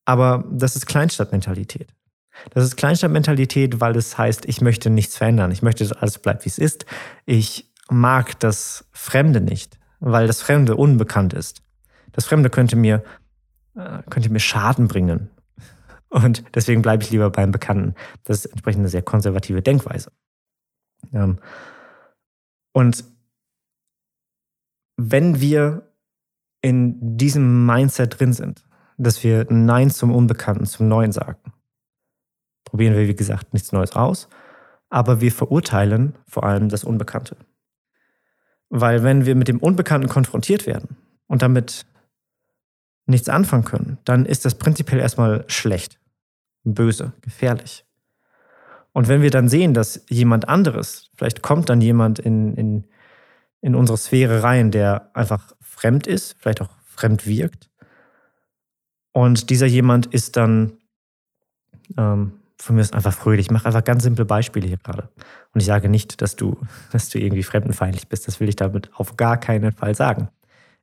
Aber das ist Kleinstadtmentalität. Das ist Kleinstadtmentalität, weil es heißt, ich möchte nichts verändern. Ich möchte, dass alles bleibt, wie es ist. Ich mag das Fremde nicht, weil das Fremde unbekannt ist. Das Fremde könnte mir, äh, könnte mir Schaden bringen. Und deswegen bleibe ich lieber beim Bekannten. Das ist entsprechend eine sehr konservative Denkweise. Ähm, und wenn wir in diesem Mindset drin sind, dass wir Nein zum Unbekannten, zum Neuen sagen, probieren wir, wie gesagt, nichts Neues aus. aber wir verurteilen vor allem das Unbekannte. Weil wenn wir mit dem Unbekannten konfrontiert werden und damit nichts anfangen können, dann ist das prinzipiell erstmal schlecht, böse, gefährlich. Und wenn wir dann sehen, dass jemand anderes, vielleicht kommt dann jemand in, in, in unsere Sphäre rein, der einfach fremd ist, vielleicht auch fremd wirkt, und dieser jemand ist dann ähm, von mir ist einfach fröhlich. Ich mache einfach ganz simple Beispiele hier gerade. Und ich sage nicht, dass du, dass du irgendwie fremdenfeindlich bist. Das will ich damit auf gar keinen Fall sagen.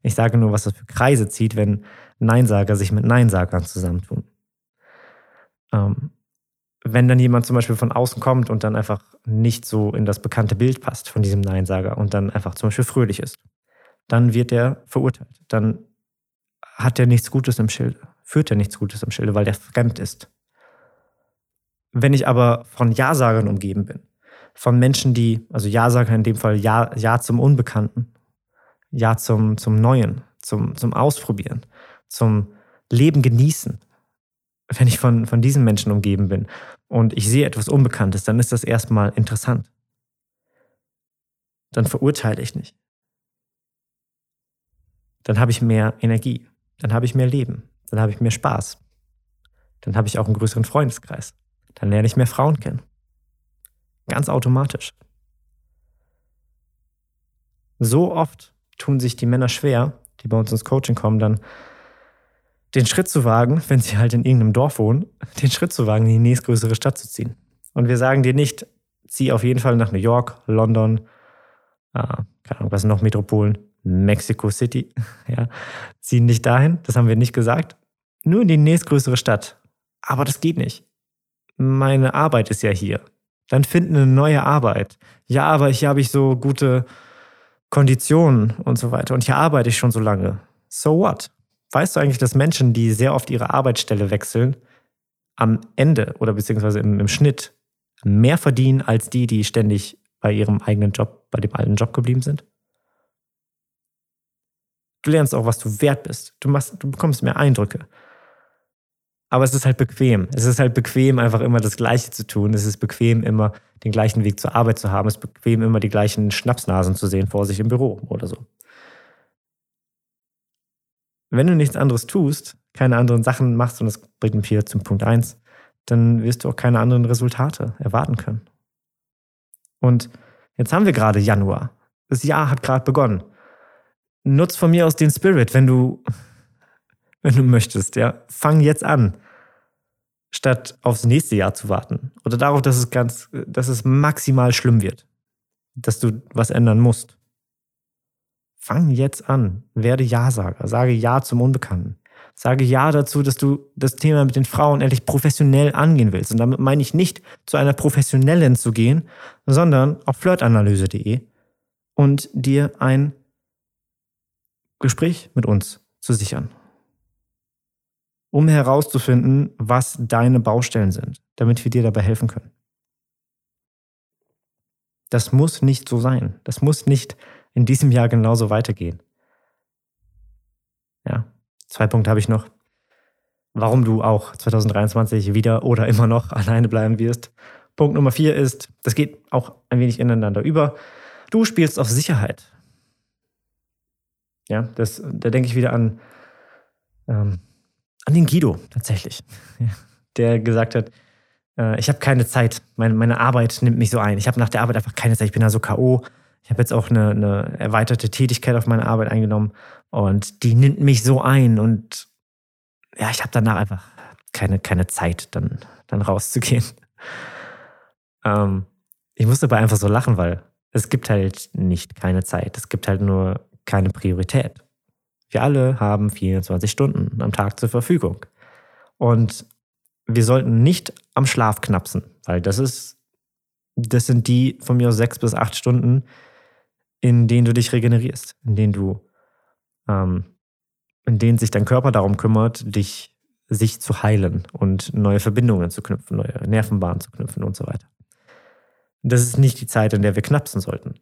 Ich sage nur, was das für Kreise zieht, wenn Neinsager sich mit Neinsagern zusammentun. Ähm, wenn dann jemand zum Beispiel von außen kommt und dann einfach nicht so in das bekannte Bild passt von diesem Neinsager und dann einfach zum Beispiel fröhlich ist, dann wird er verurteilt. Dann hat er nichts Gutes im Schilde, führt er nichts Gutes im Schilde, weil der fremd ist. Wenn ich aber von Ja-Sagern umgeben bin, von Menschen, die, also Ja-Sager in dem Fall Ja, ja zum Unbekannten, Ja zum, zum Neuen, zum, zum Ausprobieren, zum Leben genießen. Wenn ich von, von diesen Menschen umgeben bin und ich sehe etwas Unbekanntes, dann ist das erstmal interessant. Dann verurteile ich nicht. Dann habe ich mehr Energie. Dann habe ich mehr Leben. Dann habe ich mehr Spaß. Dann habe ich auch einen größeren Freundeskreis. Dann lerne ich mehr Frauen kennen. Ganz automatisch. So oft tun sich die Männer schwer, die bei uns ins Coaching kommen, dann den Schritt zu wagen, wenn sie halt in irgendeinem Dorf wohnen, den Schritt zu wagen, in die nächstgrößere Stadt zu ziehen. Und wir sagen dir nicht, zieh auf jeden Fall nach New York, London, äh, keine Ahnung, was sind noch Metropolen, Mexico City, ja, zieh nicht dahin, das haben wir nicht gesagt, nur in die nächstgrößere Stadt. Aber das geht nicht meine Arbeit ist ja hier. Dann finden eine neue Arbeit. Ja, aber hier habe ich so gute Konditionen und so weiter. Und hier arbeite ich schon so lange. So what? Weißt du eigentlich, dass Menschen, die sehr oft ihre Arbeitsstelle wechseln, am Ende oder beziehungsweise im, im Schnitt mehr verdienen als die, die ständig bei ihrem eigenen Job, bei dem alten Job geblieben sind? Du lernst auch, was du wert bist. Du, machst, du bekommst mehr Eindrücke. Aber es ist halt bequem. Es ist halt bequem, einfach immer das Gleiche zu tun. Es ist bequem, immer den gleichen Weg zur Arbeit zu haben. Es ist bequem, immer die gleichen Schnapsnasen zu sehen vor sich im Büro oder so. Wenn du nichts anderes tust, keine anderen Sachen machst, und das bringt mich hier zum Punkt 1, dann wirst du auch keine anderen Resultate erwarten können. Und jetzt haben wir gerade Januar. Das Jahr hat gerade begonnen. Nutz von mir aus den Spirit, wenn du wenn du möchtest, ja. Fang jetzt an, statt aufs nächste Jahr zu warten. Oder darauf, dass es ganz, dass es maximal schlimm wird. Dass du was ändern musst. Fang jetzt an. Werde Ja-Sager. Sage Ja zum Unbekannten. Sage Ja dazu, dass du das Thema mit den Frauen endlich professionell angehen willst. Und damit meine ich nicht, zu einer Professionellen zu gehen, sondern auf flirtanalyse.de und dir ein Gespräch mit uns zu sichern um herauszufinden, was deine Baustellen sind, damit wir dir dabei helfen können. Das muss nicht so sein. Das muss nicht in diesem Jahr genauso weitergehen. Ja, zwei Punkte habe ich noch. Warum du auch 2023 wieder oder immer noch alleine bleiben wirst. Punkt Nummer vier ist, das geht auch ein wenig ineinander über. Du spielst auf Sicherheit. Ja, das, da denke ich wieder an ähm, an den Guido tatsächlich, der gesagt hat, äh, ich habe keine Zeit, meine, meine Arbeit nimmt mich so ein. Ich habe nach der Arbeit einfach keine Zeit, ich bin da so K.O. Ich habe jetzt auch eine, eine erweiterte Tätigkeit auf meine Arbeit eingenommen und die nimmt mich so ein und ja, ich habe danach einfach keine, keine Zeit, dann, dann rauszugehen. Ähm, ich musste aber einfach so lachen, weil es gibt halt nicht keine Zeit. Es gibt halt nur keine Priorität. Wir alle haben 24 Stunden am Tag zur Verfügung. Und wir sollten nicht am Schlaf knapsen, weil das ist, das sind die von mir sechs bis acht Stunden, in denen du dich regenerierst, in denen du, ähm, in denen sich dein Körper darum kümmert, dich, sich zu heilen und neue Verbindungen zu knüpfen, neue Nervenbahnen zu knüpfen und so weiter. Das ist nicht die Zeit, in der wir knapsen sollten.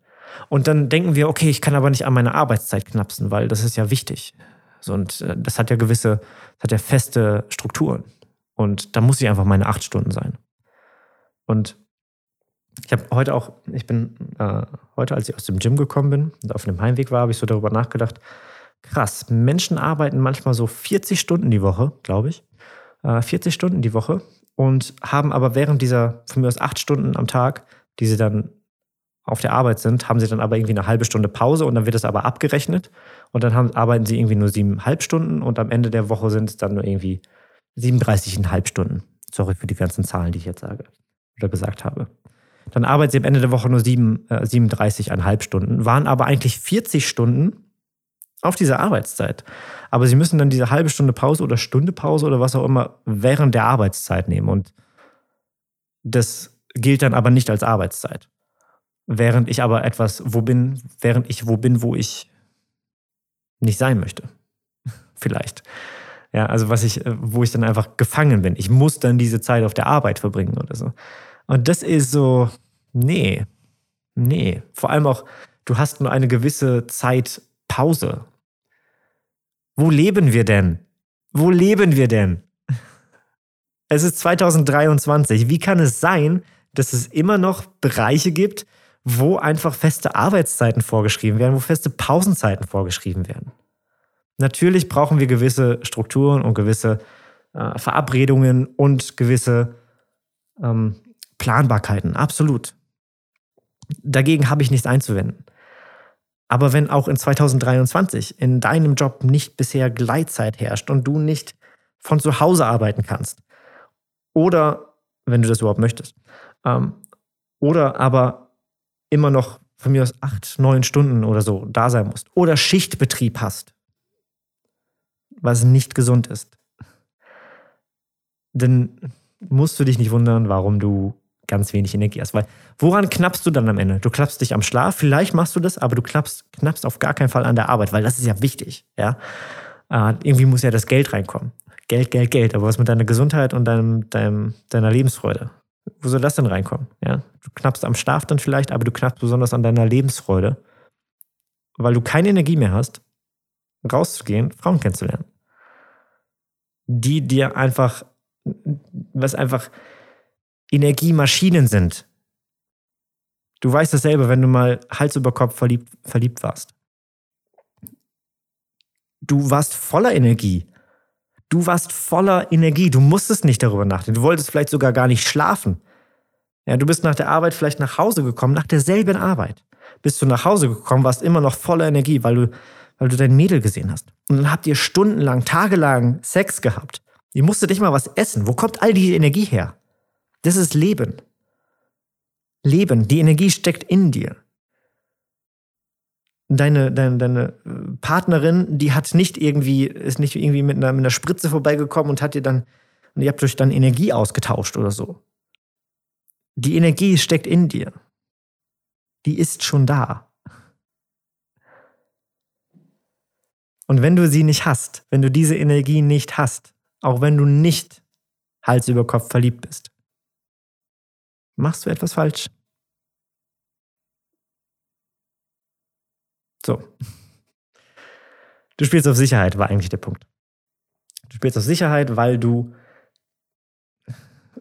Und dann denken wir, okay, ich kann aber nicht an meine Arbeitszeit knapsen, weil das ist ja wichtig. So, und äh, das hat ja gewisse, das hat ja feste Strukturen. Und da muss ich einfach meine acht Stunden sein. Und ich habe heute auch, ich bin äh, heute, als ich aus dem Gym gekommen bin und auf dem Heimweg war, habe ich so darüber nachgedacht. Krass, Menschen arbeiten manchmal so 40 Stunden die Woche, glaube ich. Äh, 40 Stunden die Woche und haben aber während dieser von mir aus acht Stunden am Tag, die sie dann auf der Arbeit sind, haben sie dann aber irgendwie eine halbe Stunde Pause und dann wird es aber abgerechnet und dann haben, arbeiten sie irgendwie nur siebeneinhalb Stunden und am Ende der Woche sind es dann nur irgendwie 37,5 Stunden. Sorry für die ganzen Zahlen, die ich jetzt sage oder gesagt habe. Dann arbeiten sie am Ende der Woche nur äh, 37,5 Stunden, waren aber eigentlich 40 Stunden auf dieser Arbeitszeit. Aber sie müssen dann diese halbe Stunde Pause oder Stunde Pause oder was auch immer während der Arbeitszeit nehmen. Und das gilt dann aber nicht als Arbeitszeit. Während ich aber etwas wo bin, während ich wo bin, wo ich nicht sein möchte. Vielleicht. Ja, also was ich, wo ich dann einfach gefangen bin. Ich muss dann diese Zeit auf der Arbeit verbringen oder so. Und das ist so, nee, nee. Vor allem auch, du hast nur eine gewisse Zeit Pause. Wo leben wir denn? Wo leben wir denn? Es ist 2023. Wie kann es sein, dass es immer noch Bereiche gibt, wo einfach feste Arbeitszeiten vorgeschrieben werden, wo feste Pausenzeiten vorgeschrieben werden? Natürlich brauchen wir gewisse Strukturen und gewisse äh, Verabredungen und gewisse ähm, Planbarkeiten, absolut. Dagegen habe ich nichts einzuwenden. Aber wenn auch in 2023 in deinem Job nicht bisher Gleitzeit herrscht und du nicht von zu Hause arbeiten kannst, oder wenn du das überhaupt möchtest, ähm, oder aber immer noch von mir aus acht, neun Stunden oder so da sein musst, oder Schichtbetrieb hast, was nicht gesund ist, dann musst du dich nicht wundern, warum du ganz wenig Energie hast. Weil woran knappst du dann am Ende? Du klappst dich am Schlaf, vielleicht machst du das, aber du klappst, knappst auf gar keinen Fall an der Arbeit, weil das ist ja wichtig. Ja? Äh, irgendwie muss ja das Geld reinkommen. Geld, Geld, Geld. Aber was mit deiner Gesundheit und deinem, deinem, deiner Lebensfreude? Wo soll das denn reinkommen? Ja? Du knappst am Schlaf dann vielleicht, aber du knappst besonders an deiner Lebensfreude, weil du keine Energie mehr hast, rauszugehen, Frauen kennenzulernen. Die dir einfach, was einfach Energiemaschinen sind. Du weißt das selber, wenn du mal Hals über Kopf verliebt, verliebt warst. Du warst voller Energie. Du warst voller Energie. Du musstest nicht darüber nachdenken. Du wolltest vielleicht sogar gar nicht schlafen. Ja, du bist nach der Arbeit vielleicht nach Hause gekommen, nach derselben Arbeit. Bist du nach Hause gekommen, warst immer noch voller Energie, weil du, weil du dein Mädel gesehen hast. Und dann habt ihr stundenlang, tagelang Sex gehabt. Ihr musstet nicht mal was essen. Wo kommt all die Energie her? Das ist Leben. Leben, die Energie steckt in dir. Deine, deine, deine äh, Partnerin, die hat nicht irgendwie, ist nicht irgendwie mit einer, mit einer Spritze vorbeigekommen und hat dir dann, und ihr habt euch dann Energie ausgetauscht oder so. Die Energie steckt in dir. Die ist schon da. Und wenn du sie nicht hast, wenn du diese Energie nicht hast, auch wenn du nicht Hals über Kopf verliebt bist, machst du etwas falsch. So. Du spielst auf Sicherheit, war eigentlich der Punkt. Du spielst auf Sicherheit, weil du,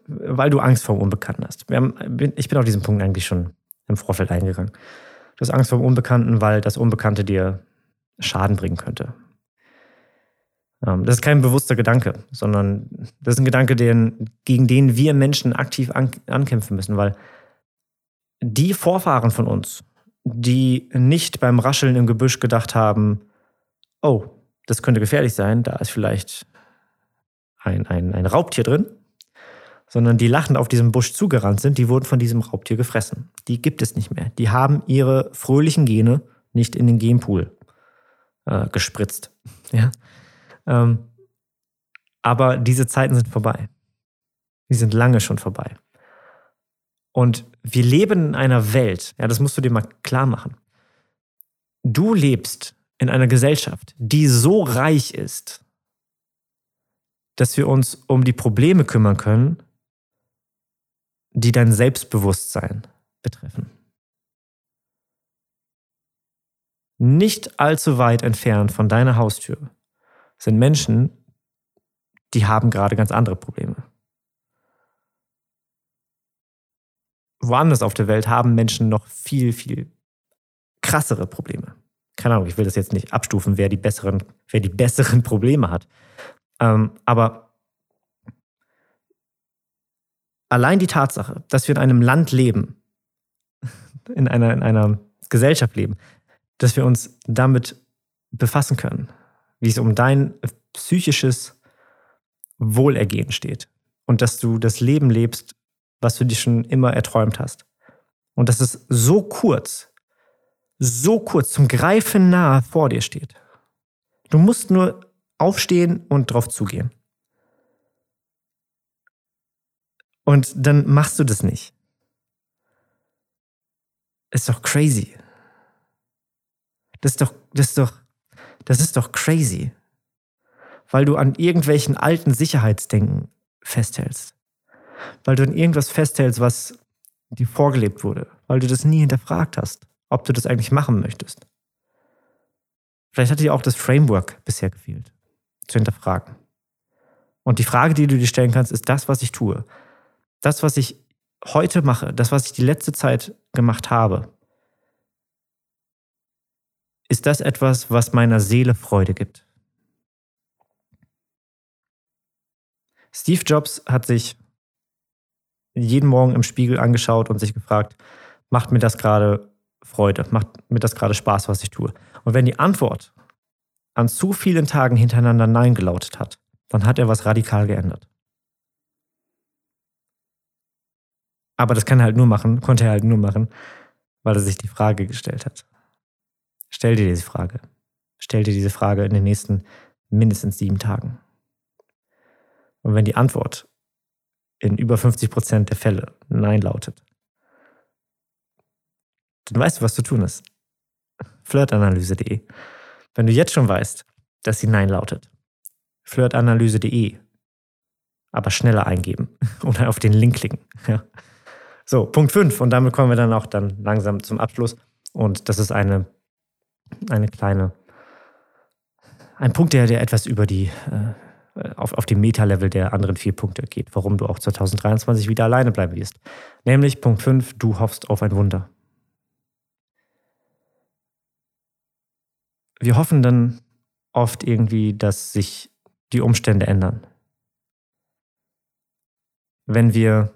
weil du Angst vor dem Unbekannten hast. Haben, ich bin auf diesen Punkt eigentlich schon im Vorfeld eingegangen. Du hast Angst vor dem Unbekannten, weil das Unbekannte dir Schaden bringen könnte. Ähm, das ist kein bewusster Gedanke, sondern das ist ein Gedanke, den, gegen den wir Menschen aktiv an, ankämpfen müssen, weil die Vorfahren von uns, die nicht beim Rascheln im Gebüsch gedacht haben, oh, das könnte gefährlich sein, da ist vielleicht ein, ein, ein Raubtier drin, sondern die lachend auf diesem Busch zugerannt sind, die wurden von diesem Raubtier gefressen. Die gibt es nicht mehr. Die haben ihre fröhlichen Gene nicht in den Genpool äh, gespritzt. Ja? Ähm, aber diese Zeiten sind vorbei. Die sind lange schon vorbei. Und wir leben in einer Welt, ja, das musst du dir mal klar machen. Du lebst in einer Gesellschaft, die so reich ist, dass wir uns um die Probleme kümmern können, die dein Selbstbewusstsein betreffen. Nicht allzu weit entfernt von deiner Haustür sind Menschen, die haben gerade ganz andere Probleme. woanders auf der Welt haben Menschen noch viel, viel krassere Probleme. Keine Ahnung, ich will das jetzt nicht abstufen, wer die besseren, wer die besseren Probleme hat. Ähm, aber allein die Tatsache, dass wir in einem Land leben, in einer, in einer Gesellschaft leben, dass wir uns damit befassen können, wie es um dein psychisches Wohlergehen steht und dass du das Leben lebst, was du dir schon immer erträumt hast. Und dass es so kurz, so kurz zum Greifen nahe vor dir steht. Du musst nur aufstehen und drauf zugehen. Und dann machst du das nicht. Ist doch crazy. Das ist doch, das ist doch, das ist doch crazy. Weil du an irgendwelchen alten Sicherheitsdenken festhältst. Weil du an irgendwas festhältst, was dir vorgelebt wurde. Weil du das nie hinterfragt hast, ob du das eigentlich machen möchtest. Vielleicht hat dir auch das Framework bisher gefehlt, zu hinterfragen. Und die Frage, die du dir stellen kannst, ist das, was ich tue. Das, was ich heute mache, das, was ich die letzte Zeit gemacht habe, ist das etwas, was meiner Seele Freude gibt? Steve Jobs hat sich jeden Morgen im Spiegel angeschaut und sich gefragt, macht mir das gerade Freude, macht mir das gerade Spaß, was ich tue? Und wenn die Antwort an zu vielen Tagen hintereinander Nein gelautet hat, dann hat er was radikal geändert. Aber das kann er halt nur machen, konnte er halt nur machen, weil er sich die Frage gestellt hat. Stell dir diese Frage. Stell dir diese Frage in den nächsten mindestens sieben Tagen. Und wenn die Antwort in über 50 Prozent der Fälle Nein lautet, dann weißt du, was zu tun ist. Flirtanalyse.de. Wenn du jetzt schon weißt, dass sie Nein lautet, flirtanalyse.de. Aber schneller eingeben oder auf den Link klicken. Ja. So, Punkt 5. Und damit kommen wir dann auch dann langsam zum Abschluss. Und das ist eine eine kleine, ein Punkt, der, der etwas über die, äh, auf, auf dem Meta-Level der anderen vier Punkte geht, warum du auch 2023 wieder alleine bleiben wirst. Nämlich Punkt 5, du hoffst auf ein Wunder. Wir hoffen dann oft irgendwie, dass sich die Umstände ändern. Wenn wir,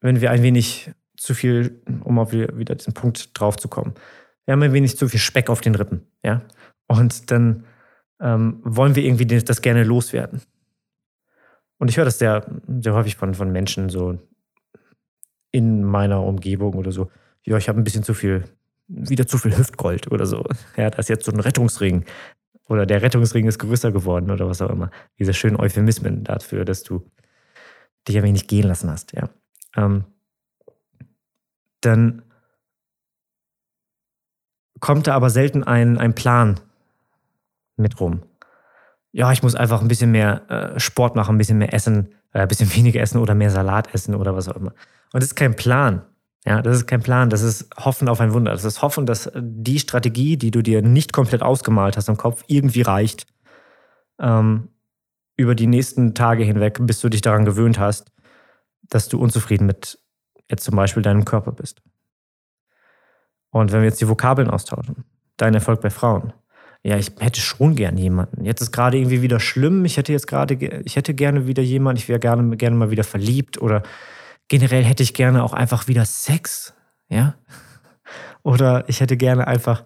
wenn wir ein wenig zu viel, um auf wieder diesen Punkt drauf zu kommen, wir haben ein wenig zu viel Speck auf den Rippen, ja. Und dann ähm, wollen wir irgendwie das gerne loswerden. Und ich höre das sehr, sehr häufig von, von Menschen so in meiner Umgebung oder so. Ja, ich habe ein bisschen zu viel, wieder zu viel Hüftgold oder so. Ja, da ist jetzt so ein Rettungsring. Oder der Rettungsring ist größer geworden oder was auch immer. Diese schönen Euphemismen dafür, dass du dich ein wenig gehen lassen hast, ja. Ähm, dann kommt da aber selten ein, ein Plan mit rum. Ja, ich muss einfach ein bisschen mehr äh, Sport machen, ein bisschen mehr essen, äh, ein bisschen weniger essen oder mehr Salat essen oder was auch immer. Und das ist kein Plan. Ja, das ist kein Plan, das ist Hoffen auf ein Wunder. Das ist Hoffen, dass die Strategie, die du dir nicht komplett ausgemalt hast im Kopf, irgendwie reicht. Ähm, über die nächsten Tage hinweg, bis du dich daran gewöhnt hast, dass du unzufrieden mit jetzt zum Beispiel deinem Körper bist. Und wenn wir jetzt die Vokabeln austauschen, dein Erfolg bei Frauen. Ja, ich hätte schon gern jemanden. Jetzt ist gerade irgendwie wieder schlimm. Ich hätte jetzt gerade, ich hätte gerne wieder jemanden. Ich wäre gerne, gerne mal wieder verliebt oder generell hätte ich gerne auch einfach wieder Sex. Ja. Oder ich hätte gerne einfach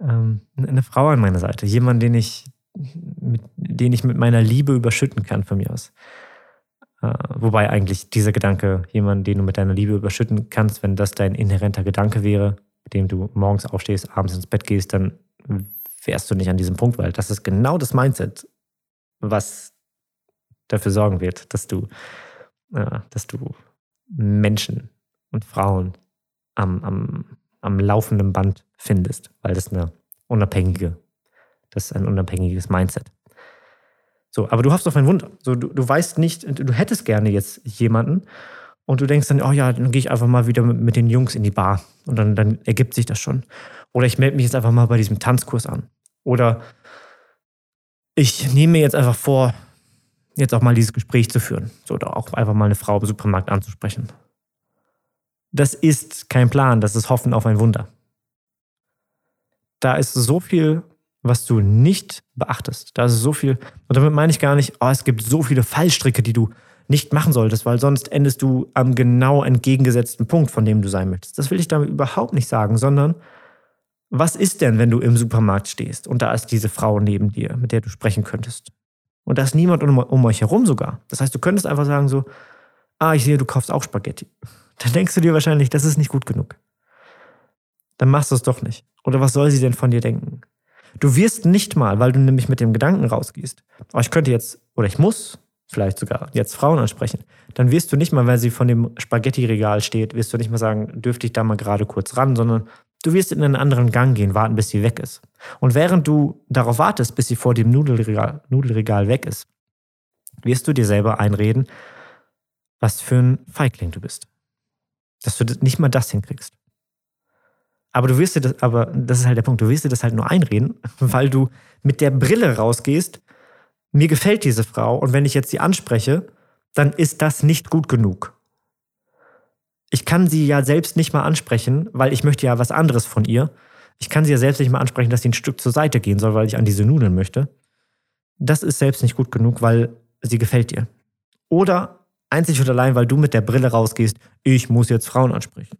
ähm, eine Frau an meiner Seite. Jemanden, den ich, mit, den ich mit meiner Liebe überschütten kann von mir aus. Äh, wobei eigentlich dieser Gedanke, jemanden, den du mit deiner Liebe überschütten kannst, wenn das dein inhärenter Gedanke wäre, mit dem du morgens aufstehst, abends ins Bett gehst, dann wärst du nicht an diesem Punkt, weil das ist genau das Mindset, was dafür sorgen wird, dass du, äh, dass du Menschen und Frauen am, am, am laufenden Band findest, weil das eine unabhängige, das ist ein unabhängiges Mindset. So, aber du hoffst auf ein Wunder. So, du, du weißt nicht, du hättest gerne jetzt jemanden und du denkst dann, oh ja, dann gehe ich einfach mal wieder mit, den Jungs in die Bar und dann, dann ergibt sich das schon. Oder ich melde mich jetzt einfach mal bei diesem Tanzkurs an. Oder ich nehme mir jetzt einfach vor, jetzt auch mal dieses Gespräch zu führen. Oder auch einfach mal eine Frau im Supermarkt anzusprechen. Das ist kein Plan, das ist Hoffen auf ein Wunder. Da ist so viel, was du nicht beachtest. Da ist so viel, und damit meine ich gar nicht, oh, es gibt so viele Fallstricke, die du nicht machen solltest, weil sonst endest du am genau entgegengesetzten Punkt, von dem du sein möchtest. Das will ich damit überhaupt nicht sagen, sondern was ist denn, wenn du im Supermarkt stehst und da ist diese Frau neben dir, mit der du sprechen könntest? Und da ist niemand um, um euch herum sogar. Das heißt, du könntest einfach sagen so, ah, ich sehe, du kaufst auch Spaghetti. Dann denkst du dir wahrscheinlich, das ist nicht gut genug. Dann machst du es doch nicht. Oder was soll sie denn von dir denken? Du wirst nicht mal, weil du nämlich mit dem Gedanken rausgehst, oh, ich könnte jetzt, oder ich muss vielleicht sogar jetzt Frauen ansprechen, dann wirst du nicht mal, weil sie von dem Spaghetti-Regal steht, wirst du nicht mal sagen, dürfte ich da mal gerade kurz ran, sondern du wirst in einen anderen Gang gehen, warten, bis sie weg ist. Und während du darauf wartest, bis sie vor dem Nudelregal, Nudelregal weg ist, wirst du dir selber einreden, was für ein Feigling du bist. Dass du nicht mal das hinkriegst. Aber du wirst dir das, aber das ist halt der Punkt, du wirst dir das halt nur einreden, weil du mit der Brille rausgehst, mir gefällt diese Frau und wenn ich jetzt sie anspreche, dann ist das nicht gut genug. Ich kann sie ja selbst nicht mal ansprechen, weil ich möchte ja was anderes von ihr. Ich kann sie ja selbst nicht mal ansprechen, dass sie ein Stück zur Seite gehen soll, weil ich an diese Nudeln möchte. Das ist selbst nicht gut genug, weil sie gefällt dir. Oder einzig und allein, weil du mit der Brille rausgehst, ich muss jetzt Frauen ansprechen.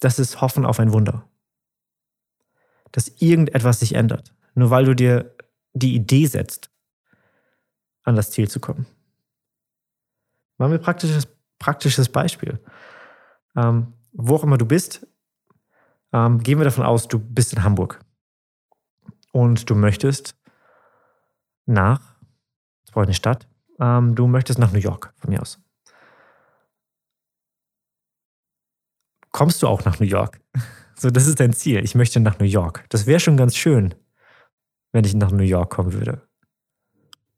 Das ist Hoffen auf ein Wunder. Dass irgendetwas sich ändert. Nur weil du dir die Idee setzt, an das Ziel zu kommen. Machen wir ein praktisches, praktisches Beispiel. Ähm, wo auch immer du bist, ähm, gehen wir davon aus, du bist in Hamburg. Und du möchtest nach, das war eine Stadt, ähm, du möchtest nach New York, von mir aus. Kommst du auch nach New York? So, das ist dein Ziel. Ich möchte nach New York. Das wäre schon ganz schön, wenn ich nach New York kommen würde.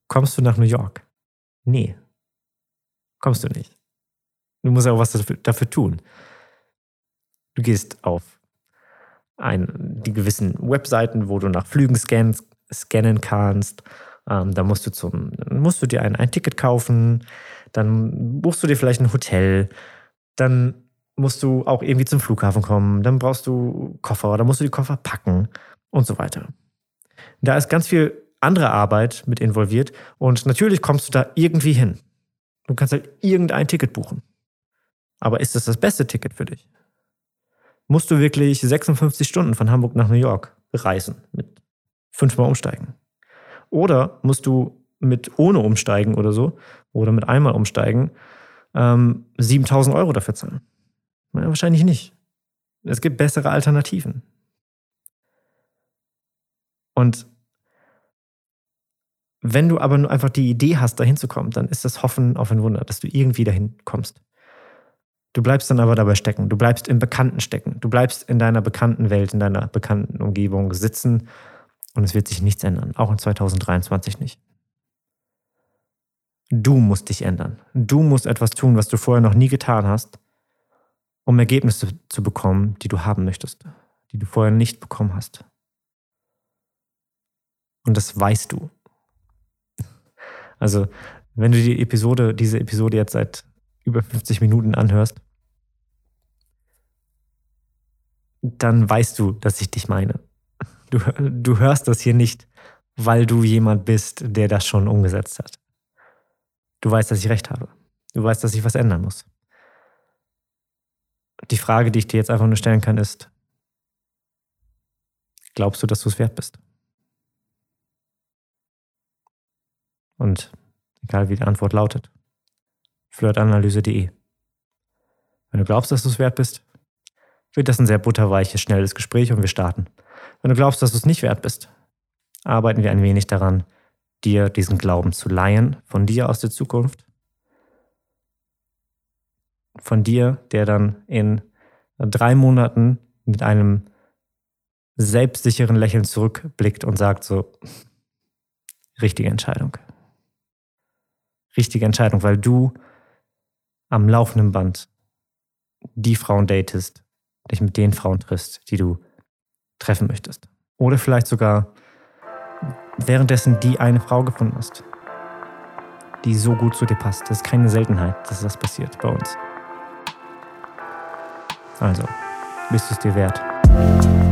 Kommst du nach New York? Nee. Kommst du nicht. Du musst auch was dafür, dafür tun. Du gehst auf ein, die gewissen Webseiten, wo du nach Flügen scannen, scannen kannst. Ähm, da musst du zum, musst du dir ein, ein Ticket kaufen, dann buchst du dir vielleicht ein Hotel, dann musst du auch irgendwie zum Flughafen kommen, dann brauchst du Koffer, dann musst du die Koffer packen und so weiter. Da ist ganz viel andere Arbeit mit involviert und natürlich kommst du da irgendwie hin. Du kannst halt irgendein Ticket buchen. Aber ist das das beste Ticket für dich? Musst du wirklich 56 Stunden von Hamburg nach New York reisen mit fünfmal umsteigen? Oder musst du mit ohne umsteigen oder so oder mit einmal umsteigen ähm, 7000 Euro dafür zahlen? Na, wahrscheinlich nicht. Es gibt bessere Alternativen. Und wenn du aber nur einfach die Idee hast, dahin zu kommen, dann ist das Hoffen auf ein Wunder, dass du irgendwie dahin kommst. Du bleibst dann aber dabei stecken. Du bleibst im Bekannten stecken. Du bleibst in deiner bekannten Welt, in deiner bekannten Umgebung sitzen und es wird sich nichts ändern. Auch in 2023 nicht. Du musst dich ändern. Du musst etwas tun, was du vorher noch nie getan hast, um Ergebnisse zu bekommen, die du haben möchtest, die du vorher nicht bekommen hast. Und das weißt du. Also, wenn du die Episode, diese Episode jetzt seit über 50 Minuten anhörst, dann weißt du, dass ich dich meine. Du, du hörst das hier nicht, weil du jemand bist, der das schon umgesetzt hat. Du weißt, dass ich recht habe. Du weißt, dass ich was ändern muss. Die Frage, die ich dir jetzt einfach nur stellen kann, ist, glaubst du, dass du es wert bist? Und egal wie die Antwort lautet, flirtanalyse.de. Wenn du glaubst, dass du es wert bist, wird das ein sehr butterweiches, schnelles Gespräch und wir starten. Wenn du glaubst, dass du es nicht wert bist, arbeiten wir ein wenig daran, dir diesen Glauben zu leihen, von dir aus der Zukunft. Von dir, der dann in drei Monaten mit einem selbstsicheren Lächeln zurückblickt und sagt so, richtige Entscheidung. Richtige Entscheidung, weil du am laufenden Band die Frauen datest, dich mit den Frauen triffst, die du treffen möchtest. Oder vielleicht sogar währenddessen die eine Frau gefunden hast. die so gut zu dir passt. Das ist keine Seltenheit, dass das passiert bei uns. Also, bist du es dir wert?